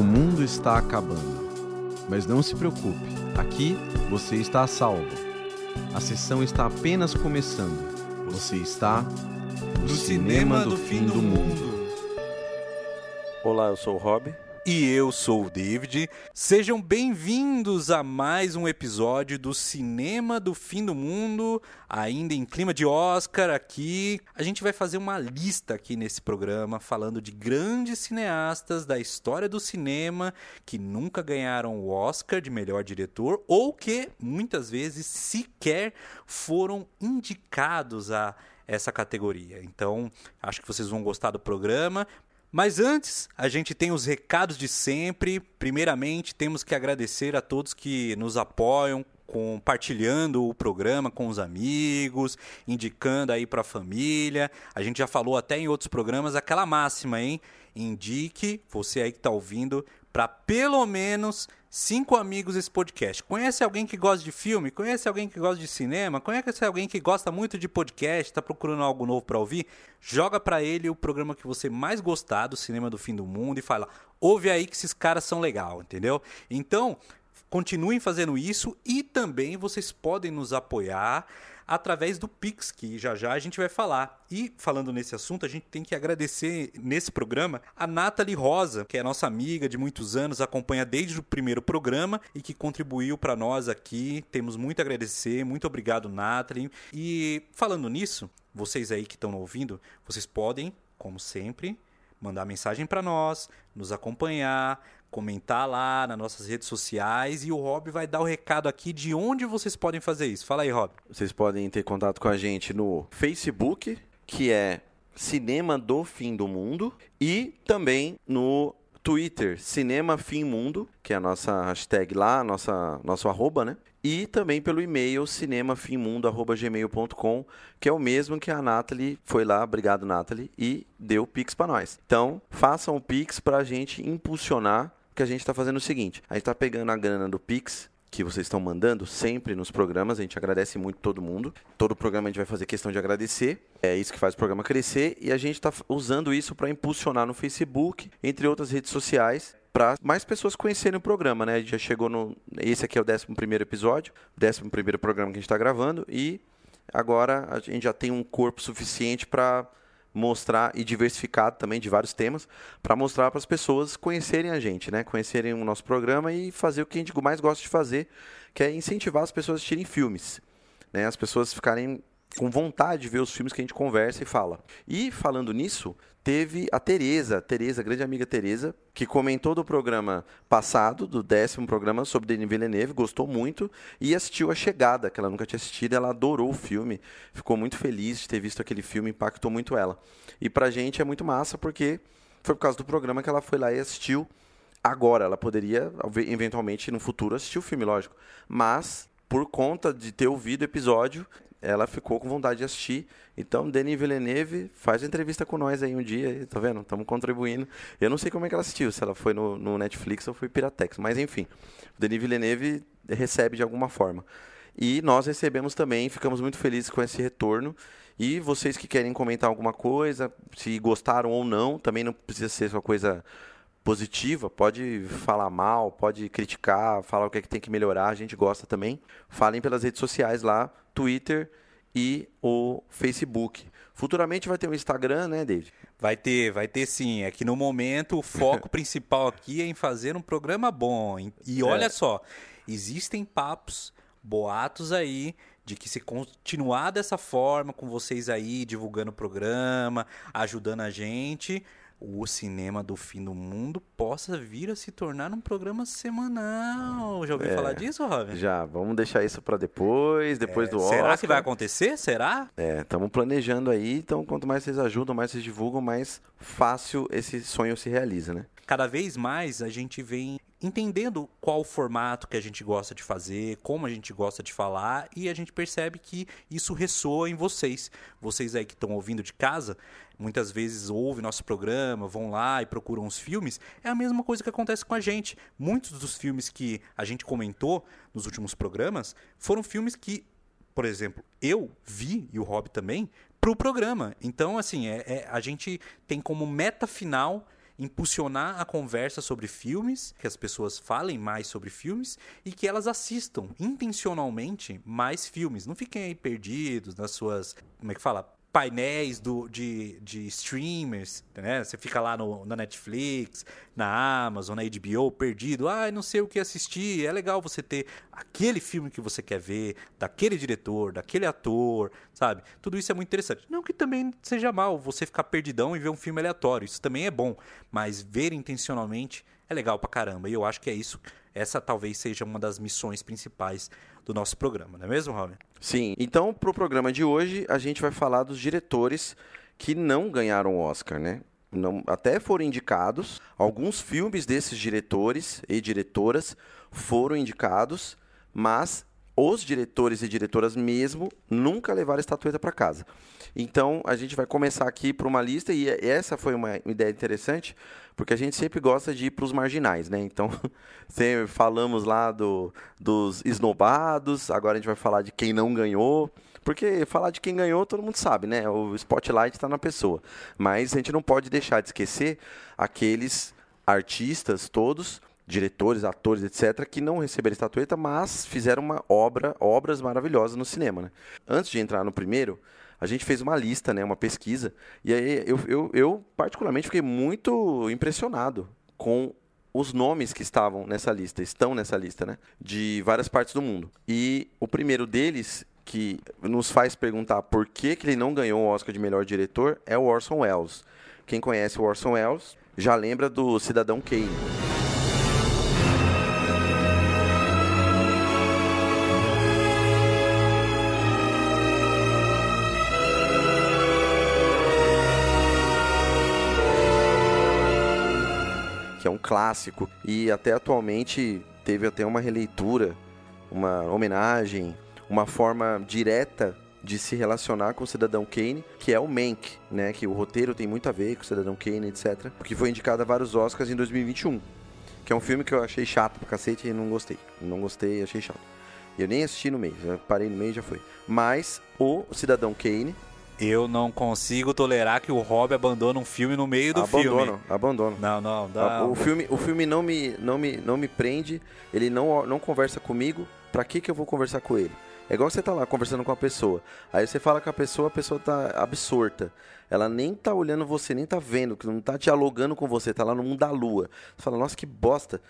O mundo está acabando. Mas não se preocupe, aqui você está a salvo. A sessão está apenas começando. Você está no, cinema, do, fim do mundo. Olá, eu sou o Rob. E eu sou o David. Sejam bem-vindos a mais um episódio do Cinema do Fim do Mundo, ainda em clima de Oscar aqui. A gente vai fazer uma lista aqui nesse programa falando de grandes cineastas da história do cinema que nunca ganharam o Oscar de melhor diretor ou que muitas vezes sequer foram indicados a essa categoria. Então, acho que vocês vão gostar do programa. Mas antes, a gente tem os recados de sempre. Primeiramente, temos que agradecer a todos que nos apoiam, compartilhando o programa com os amigos, indicando aí para a família. A gente já falou até em outros programas aquela máxima, hein? Indique você aí que está ouvindo para pelo menos cinco amigos esse podcast. Conhece alguém que gosta de filme? Conhece alguém que gosta de cinema? Conhece alguém que gosta muito de podcast? Está procurando algo novo para ouvir? Joga para ele o programa que você mais gostar do Cinema do Fim do Mundo e fala: ouve aí que esses caras são legal, entendeu? Então, continuem fazendo isso e também vocês podem nos apoiar através do Pix, que já já a gente vai falar. E falando nesse assunto, a gente tem que agradecer nesse programa a Nathalie Rosa, que é nossa amiga de muitos anos, acompanha desde o primeiro programa e que contribuiu para nós aqui. Temos muito a agradecer, muito obrigado, Nathalie. E falando nisso, vocês aí que estão ouvindo, vocês podem, como sempre, mandar mensagem para nós, nos acompanhar, comentar lá nas nossas redes sociais e o Rob vai dar o recado aqui de onde vocês podem fazer isso. Fala aí, Rob. Vocês podem ter contato com a gente no Facebook, que é Cinema do Fim do Mundo, e também no Twitter, Cinema Fim Mundo, que é a nossa hashtag lá, nossa, nosso arroba, né? E também pelo e-mail cinemafimmundo.gmail.com, que é o mesmo que a Nathalie foi lá, obrigado Nathalie, e deu o Pix para nós. Então, façam o Pix para a gente impulsionar que a gente está fazendo o seguinte: a gente está pegando a grana do Pix que vocês estão mandando sempre nos programas. A gente agradece muito todo mundo. Todo programa a gente vai fazer questão de agradecer. É isso que faz o programa crescer. E a gente está usando isso para impulsionar no Facebook, entre outras redes sociais, para mais pessoas conhecerem o programa, né? A gente já chegou no. Esse aqui é o 11 episódio, 11 programa que a gente está gravando. E agora a gente já tem um corpo suficiente para mostrar e diversificado também de vários temas para mostrar para as pessoas conhecerem a gente, né? Conhecerem o nosso programa e fazer o que a gente mais gosta de fazer, que é incentivar as pessoas a assistirem filmes, né? As pessoas ficarem com vontade de ver os filmes que a gente conversa e fala. E falando nisso, teve a Tereza, Tereza, grande amiga Tereza, que comentou do programa passado, do décimo programa sobre Denis Villeneuve, gostou muito e assistiu A Chegada, que ela nunca tinha assistido, ela adorou o filme, ficou muito feliz de ter visto aquele filme, impactou muito ela. E pra gente é muito massa porque foi por causa do programa que ela foi lá e assistiu. Agora, ela poderia, eventualmente, no futuro, assistir o filme, lógico. Mas, por conta de ter ouvido o episódio, ela ficou com vontade de assistir. Então, Denis Villeneuve faz entrevista com nós aí um dia, tá vendo? Estamos contribuindo. Eu não sei como é que ela assistiu, se ela foi no, no Netflix ou foi Piratex, mas enfim, o Denis Villeneuve recebe de alguma forma. E nós recebemos também, ficamos muito felizes com esse retorno. E vocês que querem comentar alguma coisa, se gostaram ou não, também não precisa ser só coisa positiva, pode falar mal, pode criticar, falar o que, é que tem que melhorar, a gente gosta também. Falem pelas redes sociais lá, Twitter e o Facebook. Futuramente vai ter um Instagram, né, David? Vai ter, vai ter sim. É que no momento o foco principal aqui é em fazer um programa bom. E olha é. só, existem papos, boatos aí de que se continuar dessa forma, com vocês aí divulgando o programa, ajudando a gente, o cinema do fim do mundo possa vir a se tornar um programa semanal. Já ouviu é, falar disso, Robin? Já, vamos deixar isso para depois, depois é, do Oscar. Será que vai acontecer? Será? É, estamos planejando aí, então quanto mais vocês ajudam, mais vocês divulgam, mais fácil esse sonho se realiza, né? Cada vez mais a gente vem entendendo qual o formato que a gente gosta de fazer, como a gente gosta de falar, e a gente percebe que isso ressoa em vocês. Vocês aí que estão ouvindo de casa, muitas vezes ouvem nosso programa, vão lá e procuram os filmes, é a mesma coisa que acontece com a gente. Muitos dos filmes que a gente comentou nos últimos programas foram filmes que, por exemplo, eu vi, e o Rob também, para o programa. Então, assim, é, é, a gente tem como meta final impulsionar a conversa sobre filmes, que as pessoas falem mais sobre filmes e que elas assistam intencionalmente mais filmes. Não fiquem aí perdidos nas suas, como é que fala? Painéis do, de, de streamers, né? Você fica lá no, na Netflix, na Amazon, na HBO, perdido. Ah, não sei o que assistir. É legal você ter aquele filme que você quer ver, daquele diretor, daquele ator, sabe? Tudo isso é muito interessante. Não que também seja mal você ficar perdidão e ver um filme aleatório. Isso também é bom. Mas ver intencionalmente é legal pra caramba. E eu acho que é isso. Essa talvez seja uma das missões principais do nosso programa, não é mesmo, Raul? Sim. Então, para o programa de hoje, a gente vai falar dos diretores que não ganharam o Oscar, né? Não, até foram indicados. Alguns filmes desses diretores e diretoras foram indicados, mas os diretores e diretoras mesmo nunca levaram estatueta para casa. Então a gente vai começar aqui por uma lista e essa foi uma ideia interessante porque a gente sempre gosta de ir para os marginais, né? Então sempre falamos lá do, dos esnobados, agora a gente vai falar de quem não ganhou. Porque falar de quem ganhou, todo mundo sabe, né? O spotlight está na pessoa. Mas a gente não pode deixar de esquecer aqueles artistas todos diretores, atores, etc., que não receberam estatueta, mas fizeram uma obra, obras maravilhosas no cinema. Né? Antes de entrar no primeiro, a gente fez uma lista, né, uma pesquisa, e aí eu, eu, eu particularmente fiquei muito impressionado com os nomes que estavam nessa lista, estão nessa lista, né, de várias partes do mundo. E o primeiro deles que nos faz perguntar por que, que ele não ganhou o Oscar de melhor diretor é o Orson Welles. Quem conhece o Orson Welles já lembra do Cidadão Kane. Clássico e até atualmente teve até uma releitura, uma homenagem, uma forma direta de se relacionar com o Cidadão Kane, que é o Mank, né? Que o roteiro tem muito a ver com o Cidadão Kane, etc. Que foi indicado a vários Oscars em 2021. Que é um filme que eu achei chato pra cacete e não gostei. Não gostei, achei chato. Eu nem assisti no já parei no meio e já foi. Mas o Cidadão Kane eu não consigo tolerar que o Rob abandone um filme no meio do abandono, filme. Abandono, abandono. Não, não, dá. O filme, o filme não me, não me, não me prende. Ele não, não conversa comigo. Pra que que eu vou conversar com ele? É igual você tá lá conversando com a pessoa. Aí você fala com a pessoa, a pessoa tá absorta. Ela nem tá olhando você, nem tá vendo, não tá dialogando com você, tá lá no mundo da lua. Você fala, nossa, que bosta.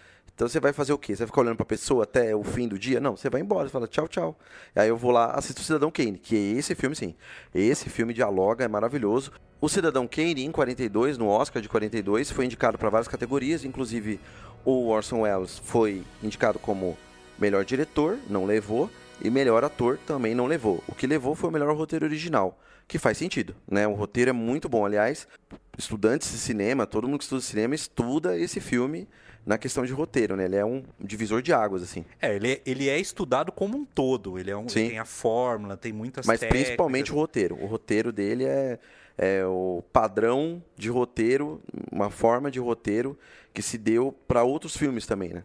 Então você vai fazer o quê? Você vai ficar olhando pra pessoa até o fim do dia? Não, você vai embora, você fala tchau, tchau. Aí eu vou lá, assisto o Cidadão Kane, que é esse filme sim. Esse filme dialoga, é maravilhoso. O Cidadão Kane, em 42, no Oscar de 42, foi indicado para várias categorias, inclusive o Orson Welles foi indicado como melhor diretor, não levou, e melhor ator também não levou. O que levou foi o melhor roteiro original, que faz sentido, né? O roteiro é muito bom, aliás, estudantes de cinema, todo mundo que estuda cinema estuda esse filme na questão de roteiro, né? Ele é um divisor de águas, assim. É, ele é, ele é estudado como um todo. Ele, é um, ele tem a fórmula, tem muitas Mas técnicas. principalmente o roteiro. O roteiro dele é, é o padrão de roteiro, uma forma de roteiro que se deu para outros filmes também, né?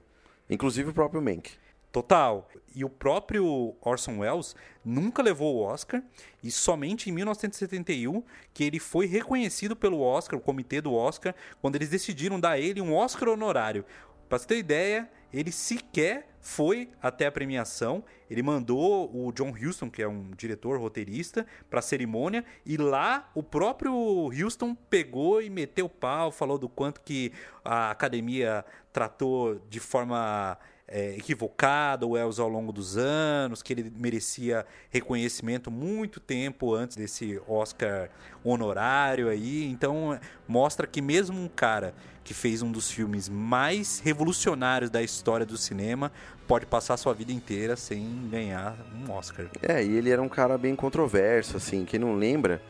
Inclusive o próprio Mank. Total. E o próprio Orson Welles nunca levou o Oscar e somente em 1971 que ele foi reconhecido pelo Oscar, o comitê do Oscar, quando eles decidiram dar a ele um Oscar honorário. Para você ter ideia, ele sequer foi até a premiação. Ele mandou o John Huston, que é um diretor roteirista, para a cerimônia e lá o próprio Huston pegou e meteu pau, falou do quanto que a academia tratou de forma é, equivocado o Elvis ao longo dos anos, que ele merecia reconhecimento muito tempo antes desse Oscar honorário aí. Então mostra que mesmo um cara que fez um dos filmes mais revolucionários da história do cinema pode passar sua vida inteira sem ganhar um Oscar. É, e ele era um cara bem controverso, assim, quem não lembra,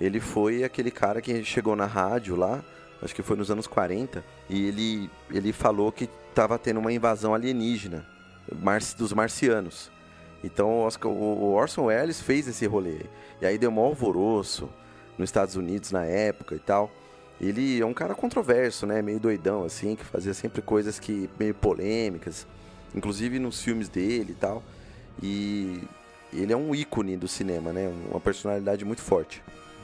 ele foi aquele cara que chegou na rádio lá, acho que foi nos anos 40, e ele, ele falou que estava tendo uma invasão alienígena dos marcianos. Então o Orson Welles fez esse rolê. E aí deu um alvoroço nos Estados Unidos na época e tal. Ele é um cara controverso, né? Meio doidão, assim, que fazia sempre coisas que meio polêmicas, inclusive nos filmes dele e tal. E ele é um ícone do cinema, né? Uma personalidade muito forte.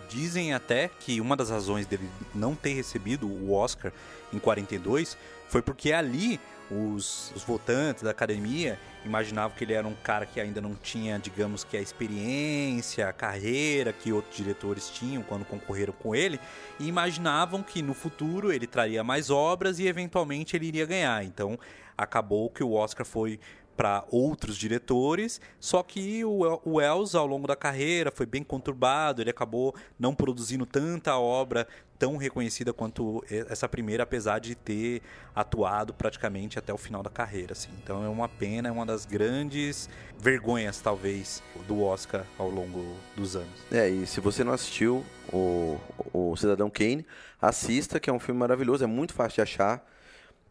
Dizem até que uma das razões dele não ter recebido o Oscar em 42 foi porque ali os, os votantes da academia imaginavam que ele era um cara que ainda não tinha, digamos que a experiência, a carreira que outros diretores tinham quando concorreram com ele, e imaginavam que no futuro ele traria mais obras e eventualmente ele iria ganhar. Então acabou que o Oscar foi para outros diretores, só que o, o Wells, ao longo da carreira, foi bem conturbado, ele acabou não produzindo tanta obra tão reconhecida quanto essa primeira, apesar de ter atuado praticamente até o final da carreira. Assim. Então é uma pena, é uma das grandes vergonhas, talvez, do Oscar ao longo dos anos. É, e se você não assistiu o, o Cidadão Kane, assista, que é um filme maravilhoso, é muito fácil de achar.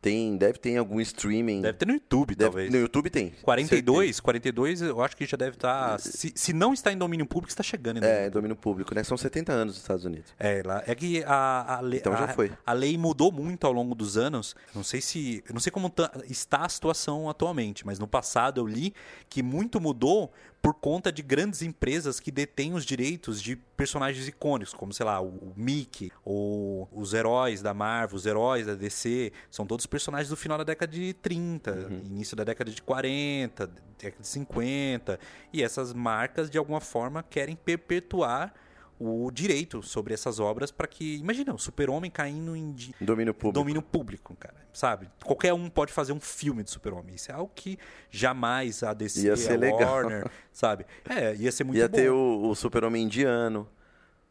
Tem, deve ter em algum streaming. Deve ter no YouTube, Deve- talvez. No YouTube tem. 42, 42, eu acho que já deve estar. se, se não está em domínio público, está chegando em domínio É, domínio público, né? São 70 anos nos Estados Unidos. É, lá, é que a, a, lei, Então já foi. a lei mudou muito ao longo dos anos. Não sei se, não sei como tá- está a situação atualmente, mas no passado eu li que muito mudou por conta de grandes empresas que detêm os direitos de personagens icônicos, como sei lá, o, Mickey, ou os heróis da Marvel, os heróis da DC, são todos personagens do final da década de 30, Uhum. início da década de 40, década de 50, e essas marcas de alguma forma querem perpetuar o direito sobre essas obras para que, imagina, o Super-Homem caindo em di- Domínio público. domínio público, cara, sabe? Qualquer um pode fazer um filme de Super-Homem. Isso é algo que jamais a DC, Ia ser a legal. Warner, sabe? É, ia ser muito Ia bom. ter o, o super-homem indiano,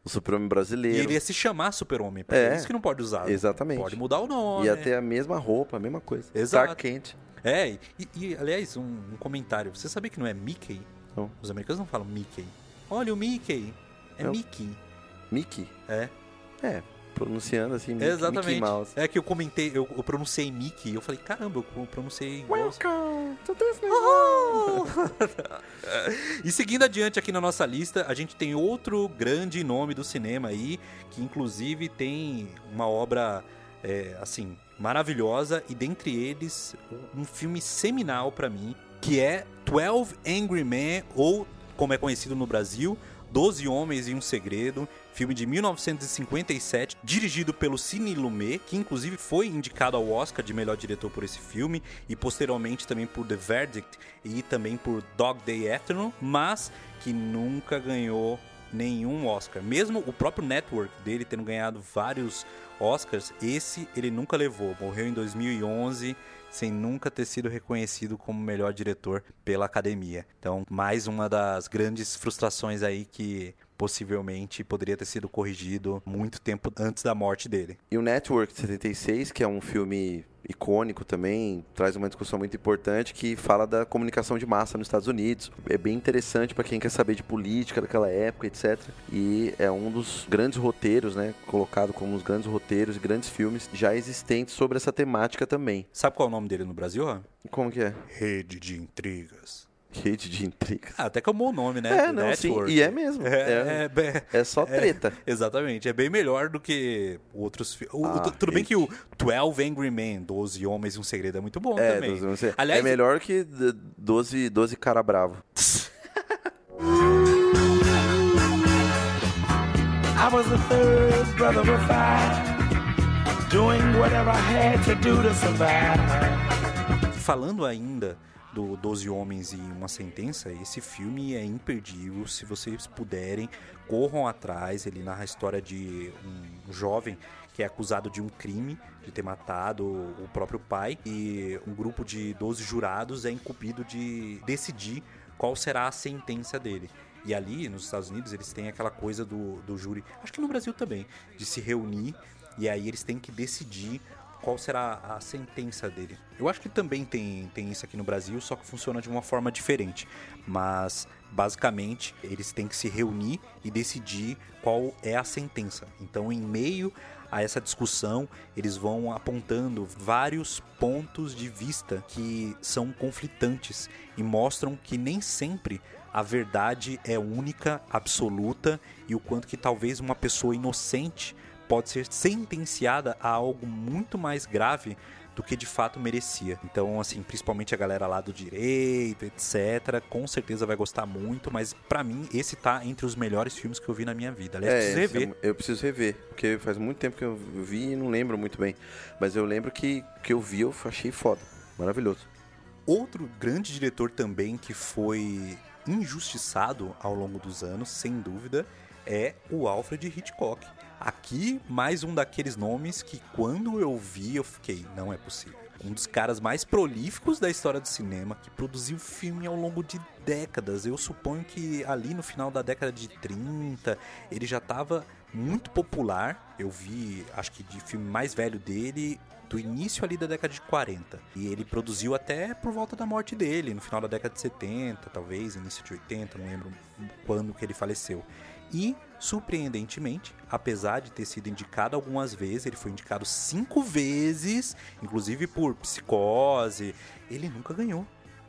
o super-homem E brasileiro. ele ia se chamar Super-Homem, porque é É, isso que não pode usar. exatamente. Pode mudar o nome. Ia ter a mesma roupa, a mesma coisa. Exato. Clark Kent. É, e, e, aliás, um, um comentário. Você sabia que não é Mickey? Não. Os americanos não falam Mickey. Olha o Mickey. É Não. Mickey. Mickey. É. É, pronunciando assim, Mickey, Exatamente. Mickey Mouse. É que eu comentei, eu, eu pronunciei Mickey, eu falei, caramba, eu pronunciei igual. Welcome to Disney E seguindo adiante aqui na nossa lista, a gente tem outro grande nome do cinema aí, que inclusive tem uma obra, é, assim, maravilhosa, e dentre eles, um filme seminal pra mim, que é 12 Angry Men, ou como é conhecido no Brasil, 12 Homens e um Segredo, filme de 1957, dirigido pelo Cine Lumet, que inclusive foi indicado ao Oscar de melhor diretor por esse filme, e posteriormente também por The Verdict e também por Dog Day Afternoon, mas que nunca ganhou nenhum Oscar. Mesmo o próprio network dele tendo ganhado vários Oscars, esse ele nunca levou. Morreu em 2011 sem nunca ter sido reconhecido como melhor diretor pela academia. Então, mais uma das grandes frustrações aí que possivelmente poderia ter sido corrigido muito tempo antes da morte dele. E o Network de 76, que é um filme icônico também, traz uma discussão muito importante que fala da comunicação de massa nos Estados Unidos. É bem interessante para quem quer saber de política daquela época, etc. E é um dos grandes roteiros, né, colocado como um dos grandes roteiros e grandes filmes já existentes sobre essa temática também. Sabe qual é o nome dele no Brasil? Ó? Como que é? Rede de Intrigas. Rede de intrigas. Ah, até que é um bom nome, né? É, não, sim. Network. E é mesmo. É, É, é é só treta. Exatamente, é bem melhor do que outros filmes. Ah, tudo bem que o 12 Angry Men, 12 Homens e um Segredo, é muito bom É, também. doze- não sei. Aliás, é melhor que d- 12, 12 cara bravo. I was the third brother of five, doing whatever I had to do to survive. falando ainda do 12 Homens e uma Sentença, esse filme é imperdível. Se vocês puderem, corram atrás. Ele narra a história de um jovem que é acusado de um crime, de ter matado o próprio pai, e um grupo de 12 jurados é incumbido de decidir qual será a sentença dele. E ali, nos Estados Unidos, eles têm aquela coisa do, do júri, acho que no Brasil também, de se reunir e aí eles têm que decidir qual será a sentença dele. Eu acho que também tem, tem isso aqui no Brasil, só que funciona de uma forma diferente. Mas, basicamente, eles têm que se reunir e decidir qual é a sentença. Então, em meio a essa discussão, eles vão apontando vários pontos de vista que são conflitantes e mostram que nem sempre a verdade é única, absoluta e o quanto que talvez uma pessoa inocente pode ser sentenciada a algo muito mais grave do que de fato merecia. Então, assim, principalmente a galera lá do direito, etc., com certeza vai gostar muito, mas para mim esse tá entre os melhores filmes que eu vi na minha vida. Aliás, É, preciso esse rever. é- eu preciso rever, porque faz muito tempo que eu vi e não lembro muito bem. Mas eu lembro que, que eu vi, eu achei foda. Maravilhoso. Outro grande diretor também que foi injustiçado ao longo dos anos, sem dúvida, é o Alfred Hitchcock. Aqui, mais um daqueles nomes que quando eu vi, eu fiquei, não é possível. Um dos caras mais prolíficos da história do cinema, que produziu filme ao longo de décadas. Eu suponho que ali no final da década de 30, ele já estava muito popular. Eu vi, acho que de filme mais velho dele, do início ali da década de 40. E ele produziu até por volta da morte dele, no final da década de 70, talvez, início de 80, não lembro quando que ele faleceu. E, surpreendentemente, apesar de ter sido indicado algumas vezes, ele foi indicado cinco vezes, inclusive por psicose, ele nunca ganhou.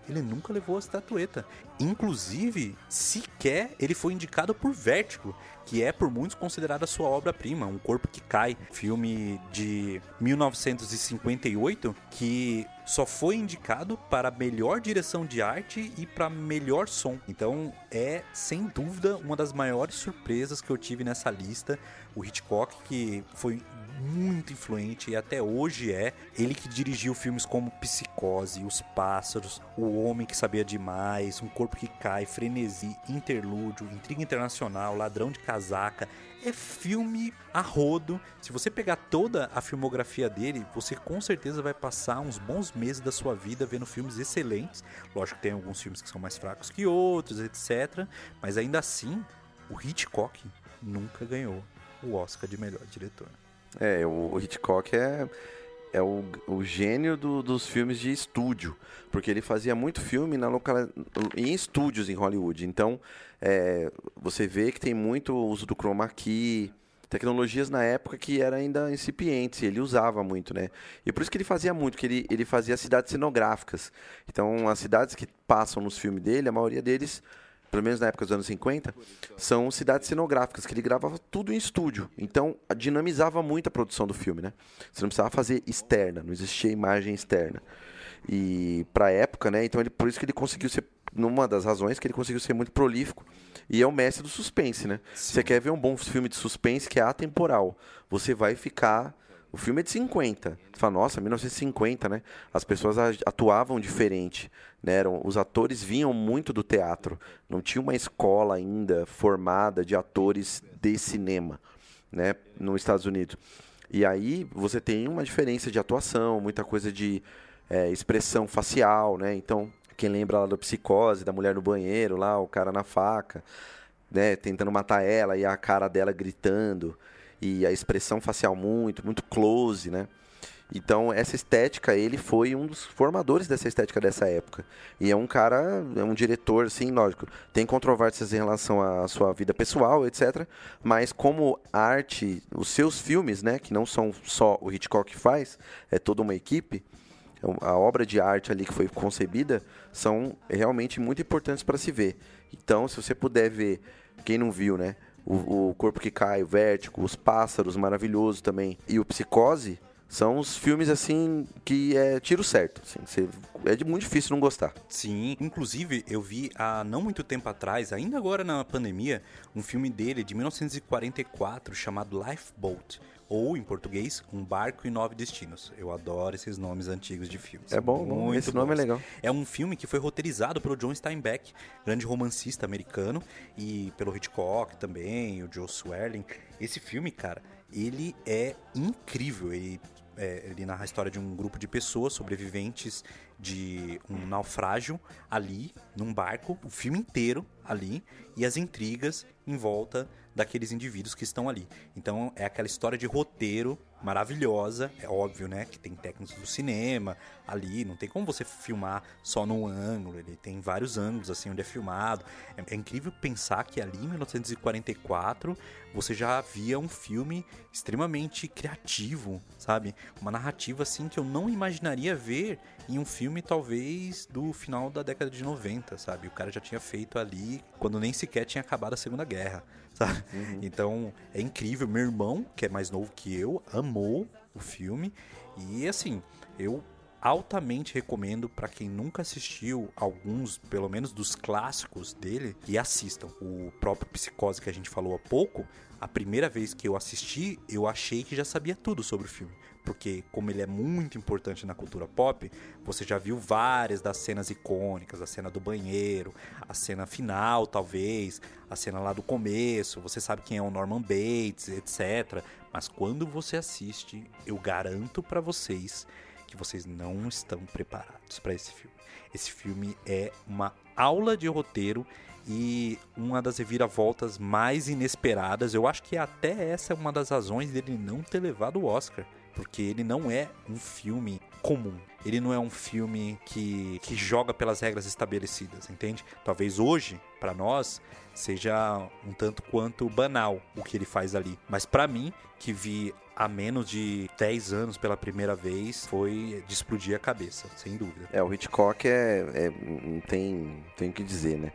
Ele nunca levou a estatueta. Inclusive, sequer ele foi indicado por Vértigo, que é por muitos considerada sua obra-prima, Um Corpo que Cai, filme de 1958, que só foi indicado para melhor direção de arte e para melhor som. Então, é sem dúvida uma das maiores surpresas que eu tive nessa lista. O Hitchcock, que foi muito influente e até hoje é. Ele que dirigiu filmes como Psicose, Os Pássaros, O Homem que Sabia Demais, Um Corpo que Cai, Frenesi, Interlúdio, Intriga Internacional, Ladrão de Casaca. É filme a rodo. Se você pegar toda a filmografia dele, você com certeza vai passar uns bons meses da sua vida vendo filmes excelentes. Lógico que tem alguns filmes que são mais fracos que outros, etc. Mas ainda assim, o Hitchcock nunca ganhou o Oscar de melhor diretor. É, o, Hitchcock é, é o, o gênio do- dos filmes de estúdio, porque ele fazia muito filme na local, em estúdios em Hollywood. Então, é, você vê que tem muito uso do chroma key, tecnologias na época que eram ainda incipientes, ele usava muito, né? E por isso que ele fazia muito, que ele, ele fazia cidades cenográficas. Então, as cidades que passam nos filmes dele, a maioria deles pelo menos na época dos anos 50, são cidades cenográficas, que ele gravava tudo em estúdio. Então, dinamizava muito a produção do filme, né? Você não precisava fazer externa, não existia imagem externa. E pra época, né? Então, ele, por isso que ele conseguiu ser, numa das razões que ele conseguiu ser muito prolífico. E é o mestre do suspense, né? Você quer ver um bom filme de suspense que é atemporal. Você vai ficar o filme é de 50. Você fala, nossa, 1950, né? As pessoas atuavam diferente. Né? Eram, os atores vinham muito do teatro. Não tinha uma escola ainda formada de atores de cinema né? nos Estados Unidos. E aí você tem uma diferença de atuação, muita coisa de é, expressão facial, né? Então, quem lembra lá da psicose, da mulher no banheiro, lá, o cara na faca, né? Tentando matar ela e a cara dela gritando e a expressão facial muito, muito close, né? Então, essa estética, ele foi um dos formadores dessa estética dessa época. E é um cara, é um diretor, assim, lógico, tem controvérsias em relação à sua vida pessoal, etc. Mas como arte, os seus filmes, né, que não são só o Hitchcock que faz, é toda uma equipe, a obra de arte ali que foi concebida são realmente muito importantes para se ver. Então, se você puder ver, quem não viu, né? O, o Corpo que Cai, o Vértigo, Os Pássaros, maravilhoso também, e o Psicose, são os filmes assim que é tiro certo. assim, é de muito difícil não gostar. Sim, inclusive eu vi há não muito tempo atrás, ainda agora na pandemia, um filme dele de 1944 chamado Lifeboat, ou em português, Um Barco e Nove Destinos. Eu adoro esses nomes antigos de filmes. É bom, bom, esse nome é bons. legal. É um filme que foi roteirizado pelo John Steinbeck, grande romancista americano, e pelo Hitchcock também, o Joe Swerling. Esse filme, cara, ele é incrível. Ele, é, ele narra a história de um grupo de pessoas sobreviventes de um naufrágio ali, num barco, o filme inteiro ali, e as intrigas em volta daqueles indivíduos que estão ali. Então é aquela história de roteiro maravilhosa, é óbvio, né, que tem técnicos do cinema ali, não tem como você filmar só num ângulo, ele tem vários ângulos assim onde é filmado. É, é incrível pensar que ali em 1944 você já havia um filme extremamente criativo, sabe? Uma narrativa assim que eu não imaginaria ver em um filme talvez do final da década de 90, sabe? O cara já tinha feito ali quando nem sequer tinha acabado a Segunda Guerra, sabe? Então é incrível. Meu irmão, que é mais novo que eu, amou o filme e assim. Eu altamente recomendo para quem nunca assistiu alguns, pelo menos dos clássicos dele, que assistam. O próprio Psicose que a gente falou há pouco, a primeira vez que eu assisti, eu achei que já sabia tudo sobre o filme. Porque, como ele é muito importante na cultura pop, você já viu várias das cenas icônicas, a cena do banheiro, a cena final, talvez, a cena lá do começo, você sabe quem é o Norman Bates, etc. Mas quando você assiste, eu garanto para vocês que vocês não estão preparados para esse filme. Esse filme é uma aula de roteiro e uma das reviravoltas mais inesperadas. Eu acho que até essa é uma das razões dele não ter levado o Oscar, porque ele não é um filme comum. Ele não é um filme que, que joga pelas regras estabelecidas, entende? Talvez hoje, para nós, seja um tanto quanto banal o que ele faz ali. Mas para mim, que vi há menos de 10 anos pela primeira vez, foi de explodir a cabeça, sem dúvida. É, o Hitchcock é, é tem, tem o que dizer, né?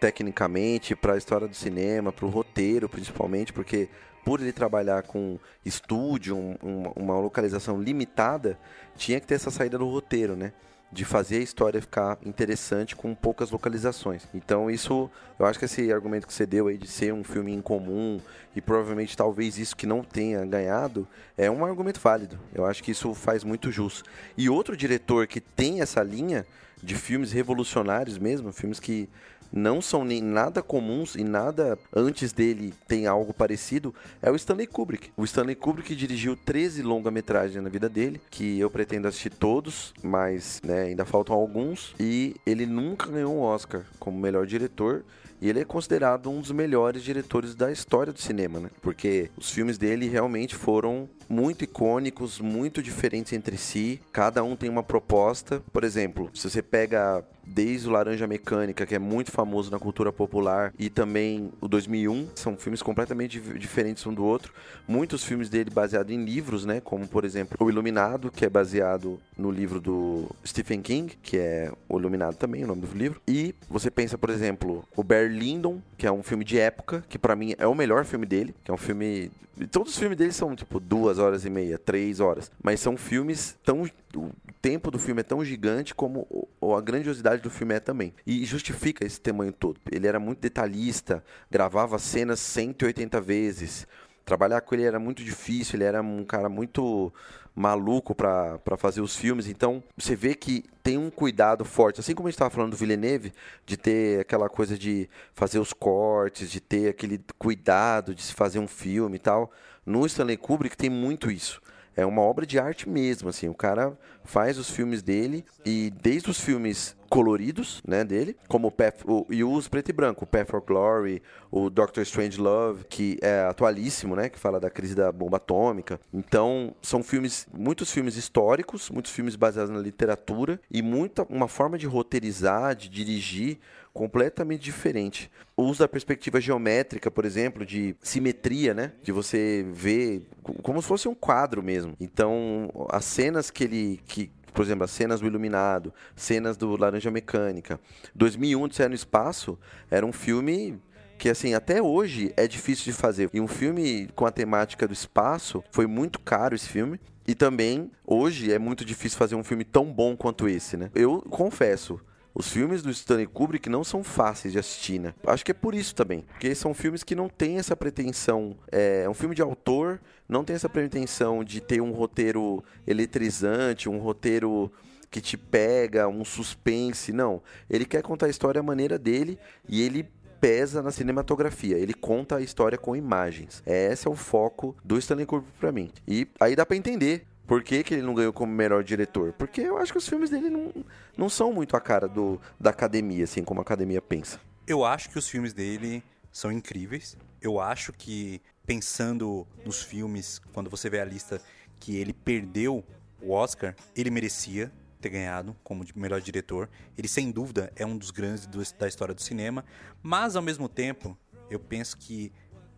Tecnicamente, para a história do cinema, para o roteiro principalmente, porque por ele trabalhar com estúdio, um, uma localização limitada, tinha que ter essa saída do roteiro, né? de fazer a história ficar interessante com poucas localizações. Então isso, eu acho que esse argumento que você deu aí de ser um filme incomum e provavelmente talvez isso que não tenha ganhado é um argumento válido. Eu acho que isso faz muito jus. E outro diretor que tem essa linha de filmes revolucionários mesmo, filmes que não são nem nada comuns e nada antes dele tem algo parecido, é o Stanley Kubrick. O Stanley Kubrick dirigiu 13 longa-metragens na vida dele, que eu pretendo assistir todos, mas né, ainda faltam alguns, e ele nunca ganhou um Oscar como melhor diretor. E ele é considerado um dos melhores diretores da história do cinema, né? Porque os filmes dele realmente foram muito icônicos, muito diferentes entre si. Cada um tem uma proposta. Por exemplo, se você pega desde o Laranja Mecânica, que é muito famoso na cultura popular, e também o 2001, são filmes completamente diferentes um do outro. Muitos filmes dele baseados em livros, né, como por exemplo O Iluminado, que é baseado no livro do Stephen King, que é O Iluminado também, o nome do livro. E você pensa, por exemplo, o Barry Lyndon, que é um filme de época, que para mim é o melhor filme dele, que é um filme Todos os filmes dele são tipo duas horas e meia, três horas. Mas são filmes tão. O tempo do filme é tão gigante como a grandiosidade do filme é também. E justifica esse tamanho todo. Ele era muito detalhista, gravava cenas 180 vezes. Trabalhar com ele era muito difícil, ele era um cara muito maluco para fazer os filmes. Então, você vê que tem um cuidado forte. Assim como a gente estava falando do Villeneuve, de ter aquela coisa de fazer os cortes, de ter aquele cuidado de se fazer um filme e tal. No Stanley Kubrick tem muito isso é uma obra de arte mesmo, assim. O cara faz os filmes dele e desde os filmes coloridos, né, dele, como o Path, o, e os preto e branco, o Path for Glory, o Doctor Strange Love, que é atualíssimo, né, que fala da crise da bomba atômica. Então, são filmes, muitos filmes históricos, muitos filmes baseados na literatura e muita uma forma de roteirizar, de dirigir completamente diferente. O uso da perspectiva geométrica, por exemplo, de simetria, né? De você ver como se fosse um quadro mesmo. Então, as cenas que ele que por exemplo, as cenas do Iluminado, cenas do Laranja Mecânica. 2001, de no Espaço, era um filme que assim até hoje é difícil de fazer. E um filme com a temática do espaço foi muito caro esse filme. E também hoje é muito difícil fazer um filme tão bom quanto esse, né? Eu confesso, os filmes do Stanley Kubrick não são fáceis de assistir, né? Acho que é por isso também. Porque são filmes que não têm essa pretensão. É, é um filme de autor, não tem essa pretensão de ter um roteiro eletrizante, um roteiro que te pega, um suspense. Não. Ele quer contar a história à maneira dele e ele pesa na cinematografia. Ele conta a história com imagens. Esse é o foco do Stanley Kubrick para mim. E aí dá para entender por que, que, ele não ganhou como melhor diretor? Porque eu acho que os filmes dele não, não são muito a cara do, da academia, assim como a academia pensa. Eu acho que os filmes dele são incríveis. Eu acho que, pensando nos filmes, quando você vê a lista que ele perdeu o Oscar, ele merecia ter ganhado como melhor diretor. Ele, sem dúvida, é um dos grandes do, da história do cinema. Mas, ao mesmo tempo, eu penso que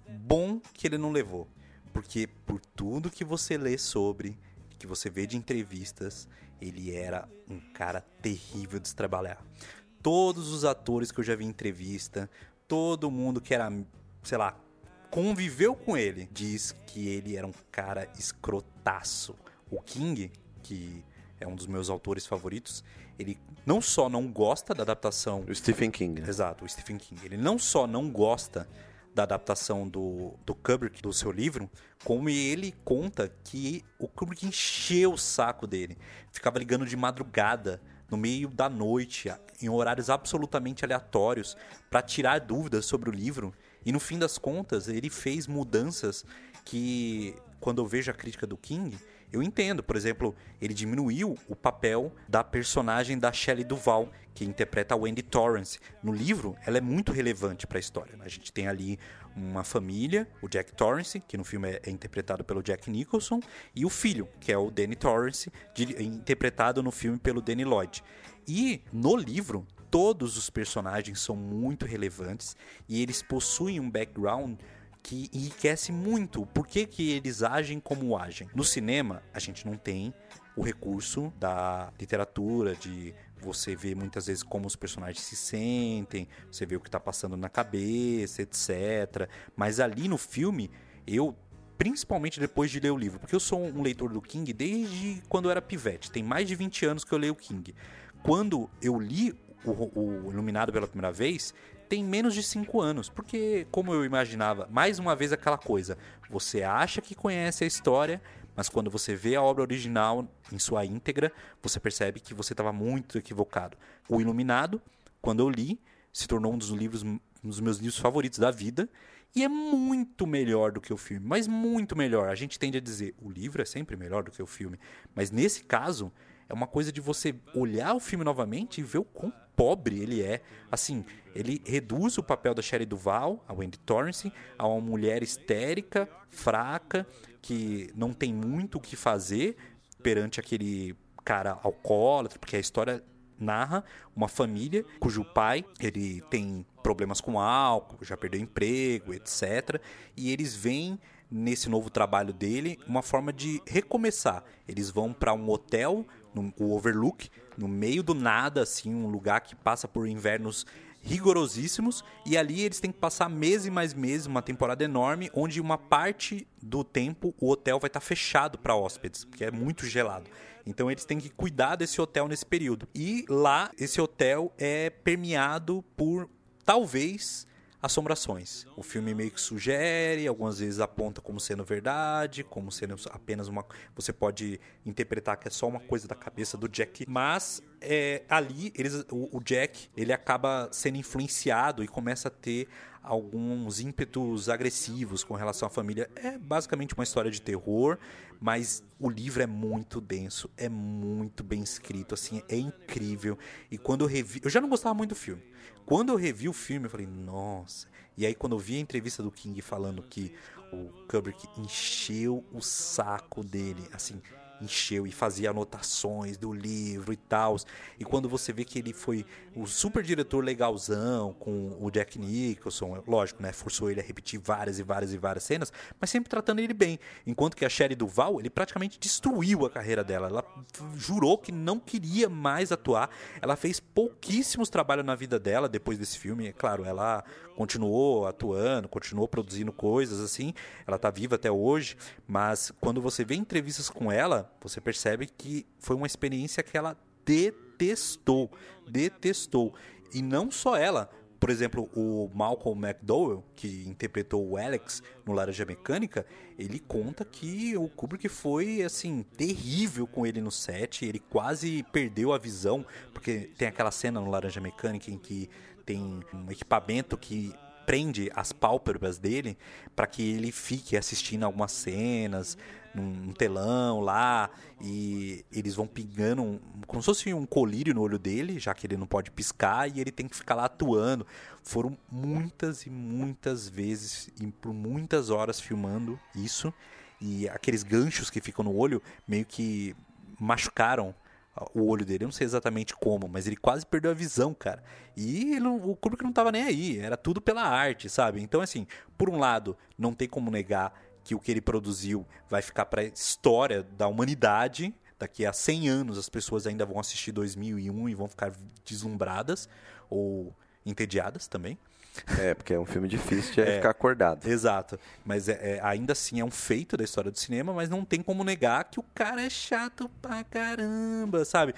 bom que ele não levou. Porque por tudo que você lê sobre, que você vê de entrevistas, ele era um cara terrível de se trabalhar. Todos os atores que eu já vi em entrevista, todo mundo que era, sei lá, conviveu com ele, diz que ele era um cara escrotaço. O King, que é um dos meus autores favoritos. Ele não só não gosta da adaptação O Stephen King. né? Exato, o Stephen King. Ele não só não gosta da adaptação do, do Kubrick, do seu livro, como ele conta que o Kubrick encheu o saco dele. Ficava ligando de madrugada, no meio da noite, em horários absolutamente aleatórios, para tirar dúvidas sobre o livro. E no fim das contas, ele fez mudanças que, quando eu vejo a crítica do King, eu entendo. Por exemplo, ele diminuiu o papel da personagem da Shelley Duval, que interpreta a Wendy Torrance. No livro, ela é muito relevante para a história. né? A gente tem ali uma família, o Jack Torrance, que no filme é, interpretado pelo Jack Nicholson, e o filho, que é o Danny Torrance, interpretado no filme pelo Danny Lloyd. E no livro, todos os personagens são muito relevantes e eles possuem um background que enriquece muito o porquê que eles agem como agem. No cinema, a gente não tem o recurso da literatura, de você ver muitas vezes como os personagens se sentem, você vê o que está passando na cabeça, etc. Mas ali no filme, eu principalmente depois de ler o livro, porque eu sou um leitor do King desde quando eu era pivete, tem mais de 20 anos que eu leio o King. Quando eu li o, o Iluminado pela primeira vez, tem menos de 5 anos, porque como eu imaginava, mais uma vez aquela coisa, você acha que conhece a história, mas quando você vê a obra original em sua íntegra, você percebe que você estava muito equivocado. O Iluminado, quando eu li, se tornou um dos livros, um dos meus livros favoritos da vida. E é muito melhor do que o filme, mas muito melhor. A gente tende a dizer, o livro é sempre melhor do que o filme. Mas nesse caso, é uma coisa de você olhar o filme novamente e ver o quão pobre ele é. Assim, ele reduz o papel da Shelley Duval, a Wendy Torrance, a uma mulher histérica, fraca, que não tem muito o que fazer perante aquele cara alcoólatra, porque a história narra uma família cujo pai ele tem problemas com álcool, já perdeu emprego, etc. E eles veem nesse novo trabalho dele uma forma de recomeçar. Eles vão para um hotel, no, o Overlook, no meio do nada, assim, um lugar que passa por invernos rigorosíssimos e ali eles têm que passar meses e mais meses, uma temporada enorme, onde uma parte do tempo o hotel vai estar fechado para hóspedes, porque é muito gelado. Então eles têm que cuidar desse hotel nesse período. E lá esse hotel é permeado por talvez assombrações. O filme meio que sugere, algumas vezes aponta como sendo verdade, como sendo apenas uma. Você pode interpretar que é só uma coisa da cabeça do Jack, mas é, ali eles, o, o Jack ele acaba sendo influenciado e começa a ter alguns ímpetos agressivos com relação à família. É basicamente uma história de terror, mas o livro é muito denso, é muito bem escrito, assim, é incrível. E quando eu revi, eu já não gostava muito do filme. Quando eu revi o filme, eu falei, nossa. E aí quando eu vi a entrevista do King falando que o Kubrick encheu o saco dele, assim, encheu e fazia anotações do livro e tal. E quando você vê que ele foi o super diretor legalzão com o Jack Nicholson, lógico, né? Forçou ele a repetir várias e várias e várias cenas, mas sempre tratando ele bem. Enquanto que a Sherry Duval, ele praticamente destruiu a carreira dela. Ela jurou que não queria mais atuar. Ela fez pouquíssimos trabalhos na vida dela depois desse filme. É claro, ela continuou atuando, continuou produzindo coisas assim. Ela tá viva até hoje, mas quando você vê entrevistas com ela, você percebe que foi uma experiência que ela detestou, detestou. E não só ela, por exemplo, o Malcolm McDowell, que interpretou o Alex no Laranja Mecânica, ele conta que o Kubrick foi assim terrível com ele no set, ele quase perdeu a visão, porque tem aquela cena no Laranja Mecânica em que tem um equipamento que prende as pálpebras dele para que ele fique assistindo algumas cenas num telão lá e eles vão pingando um, como se fosse um colírio no olho dele, já que ele não pode piscar e ele tem que ficar lá atuando. Foram muitas e muitas vezes e por muitas horas filmando isso e aqueles ganchos que ficam no olho meio que machucaram o olho dele. Eu não sei exatamente como, mas ele quase perdeu a visão, cara. E ele, o Kubrick não tava nem aí, era tudo pela arte, sabe? Então, assim, por um lado, não tem como negar que o que ele produziu vai ficar para história da humanidade. Daqui a 100 anos as pessoas ainda vão assistir 2001 e vão ficar deslumbradas. Ou entediadas também. É, porque é um filme difícil de É. ficar acordado. Exato. Mas é, é- ainda assim é um feito da história do cinema, mas não tem como negar que o cara é chato pra caramba, sabe?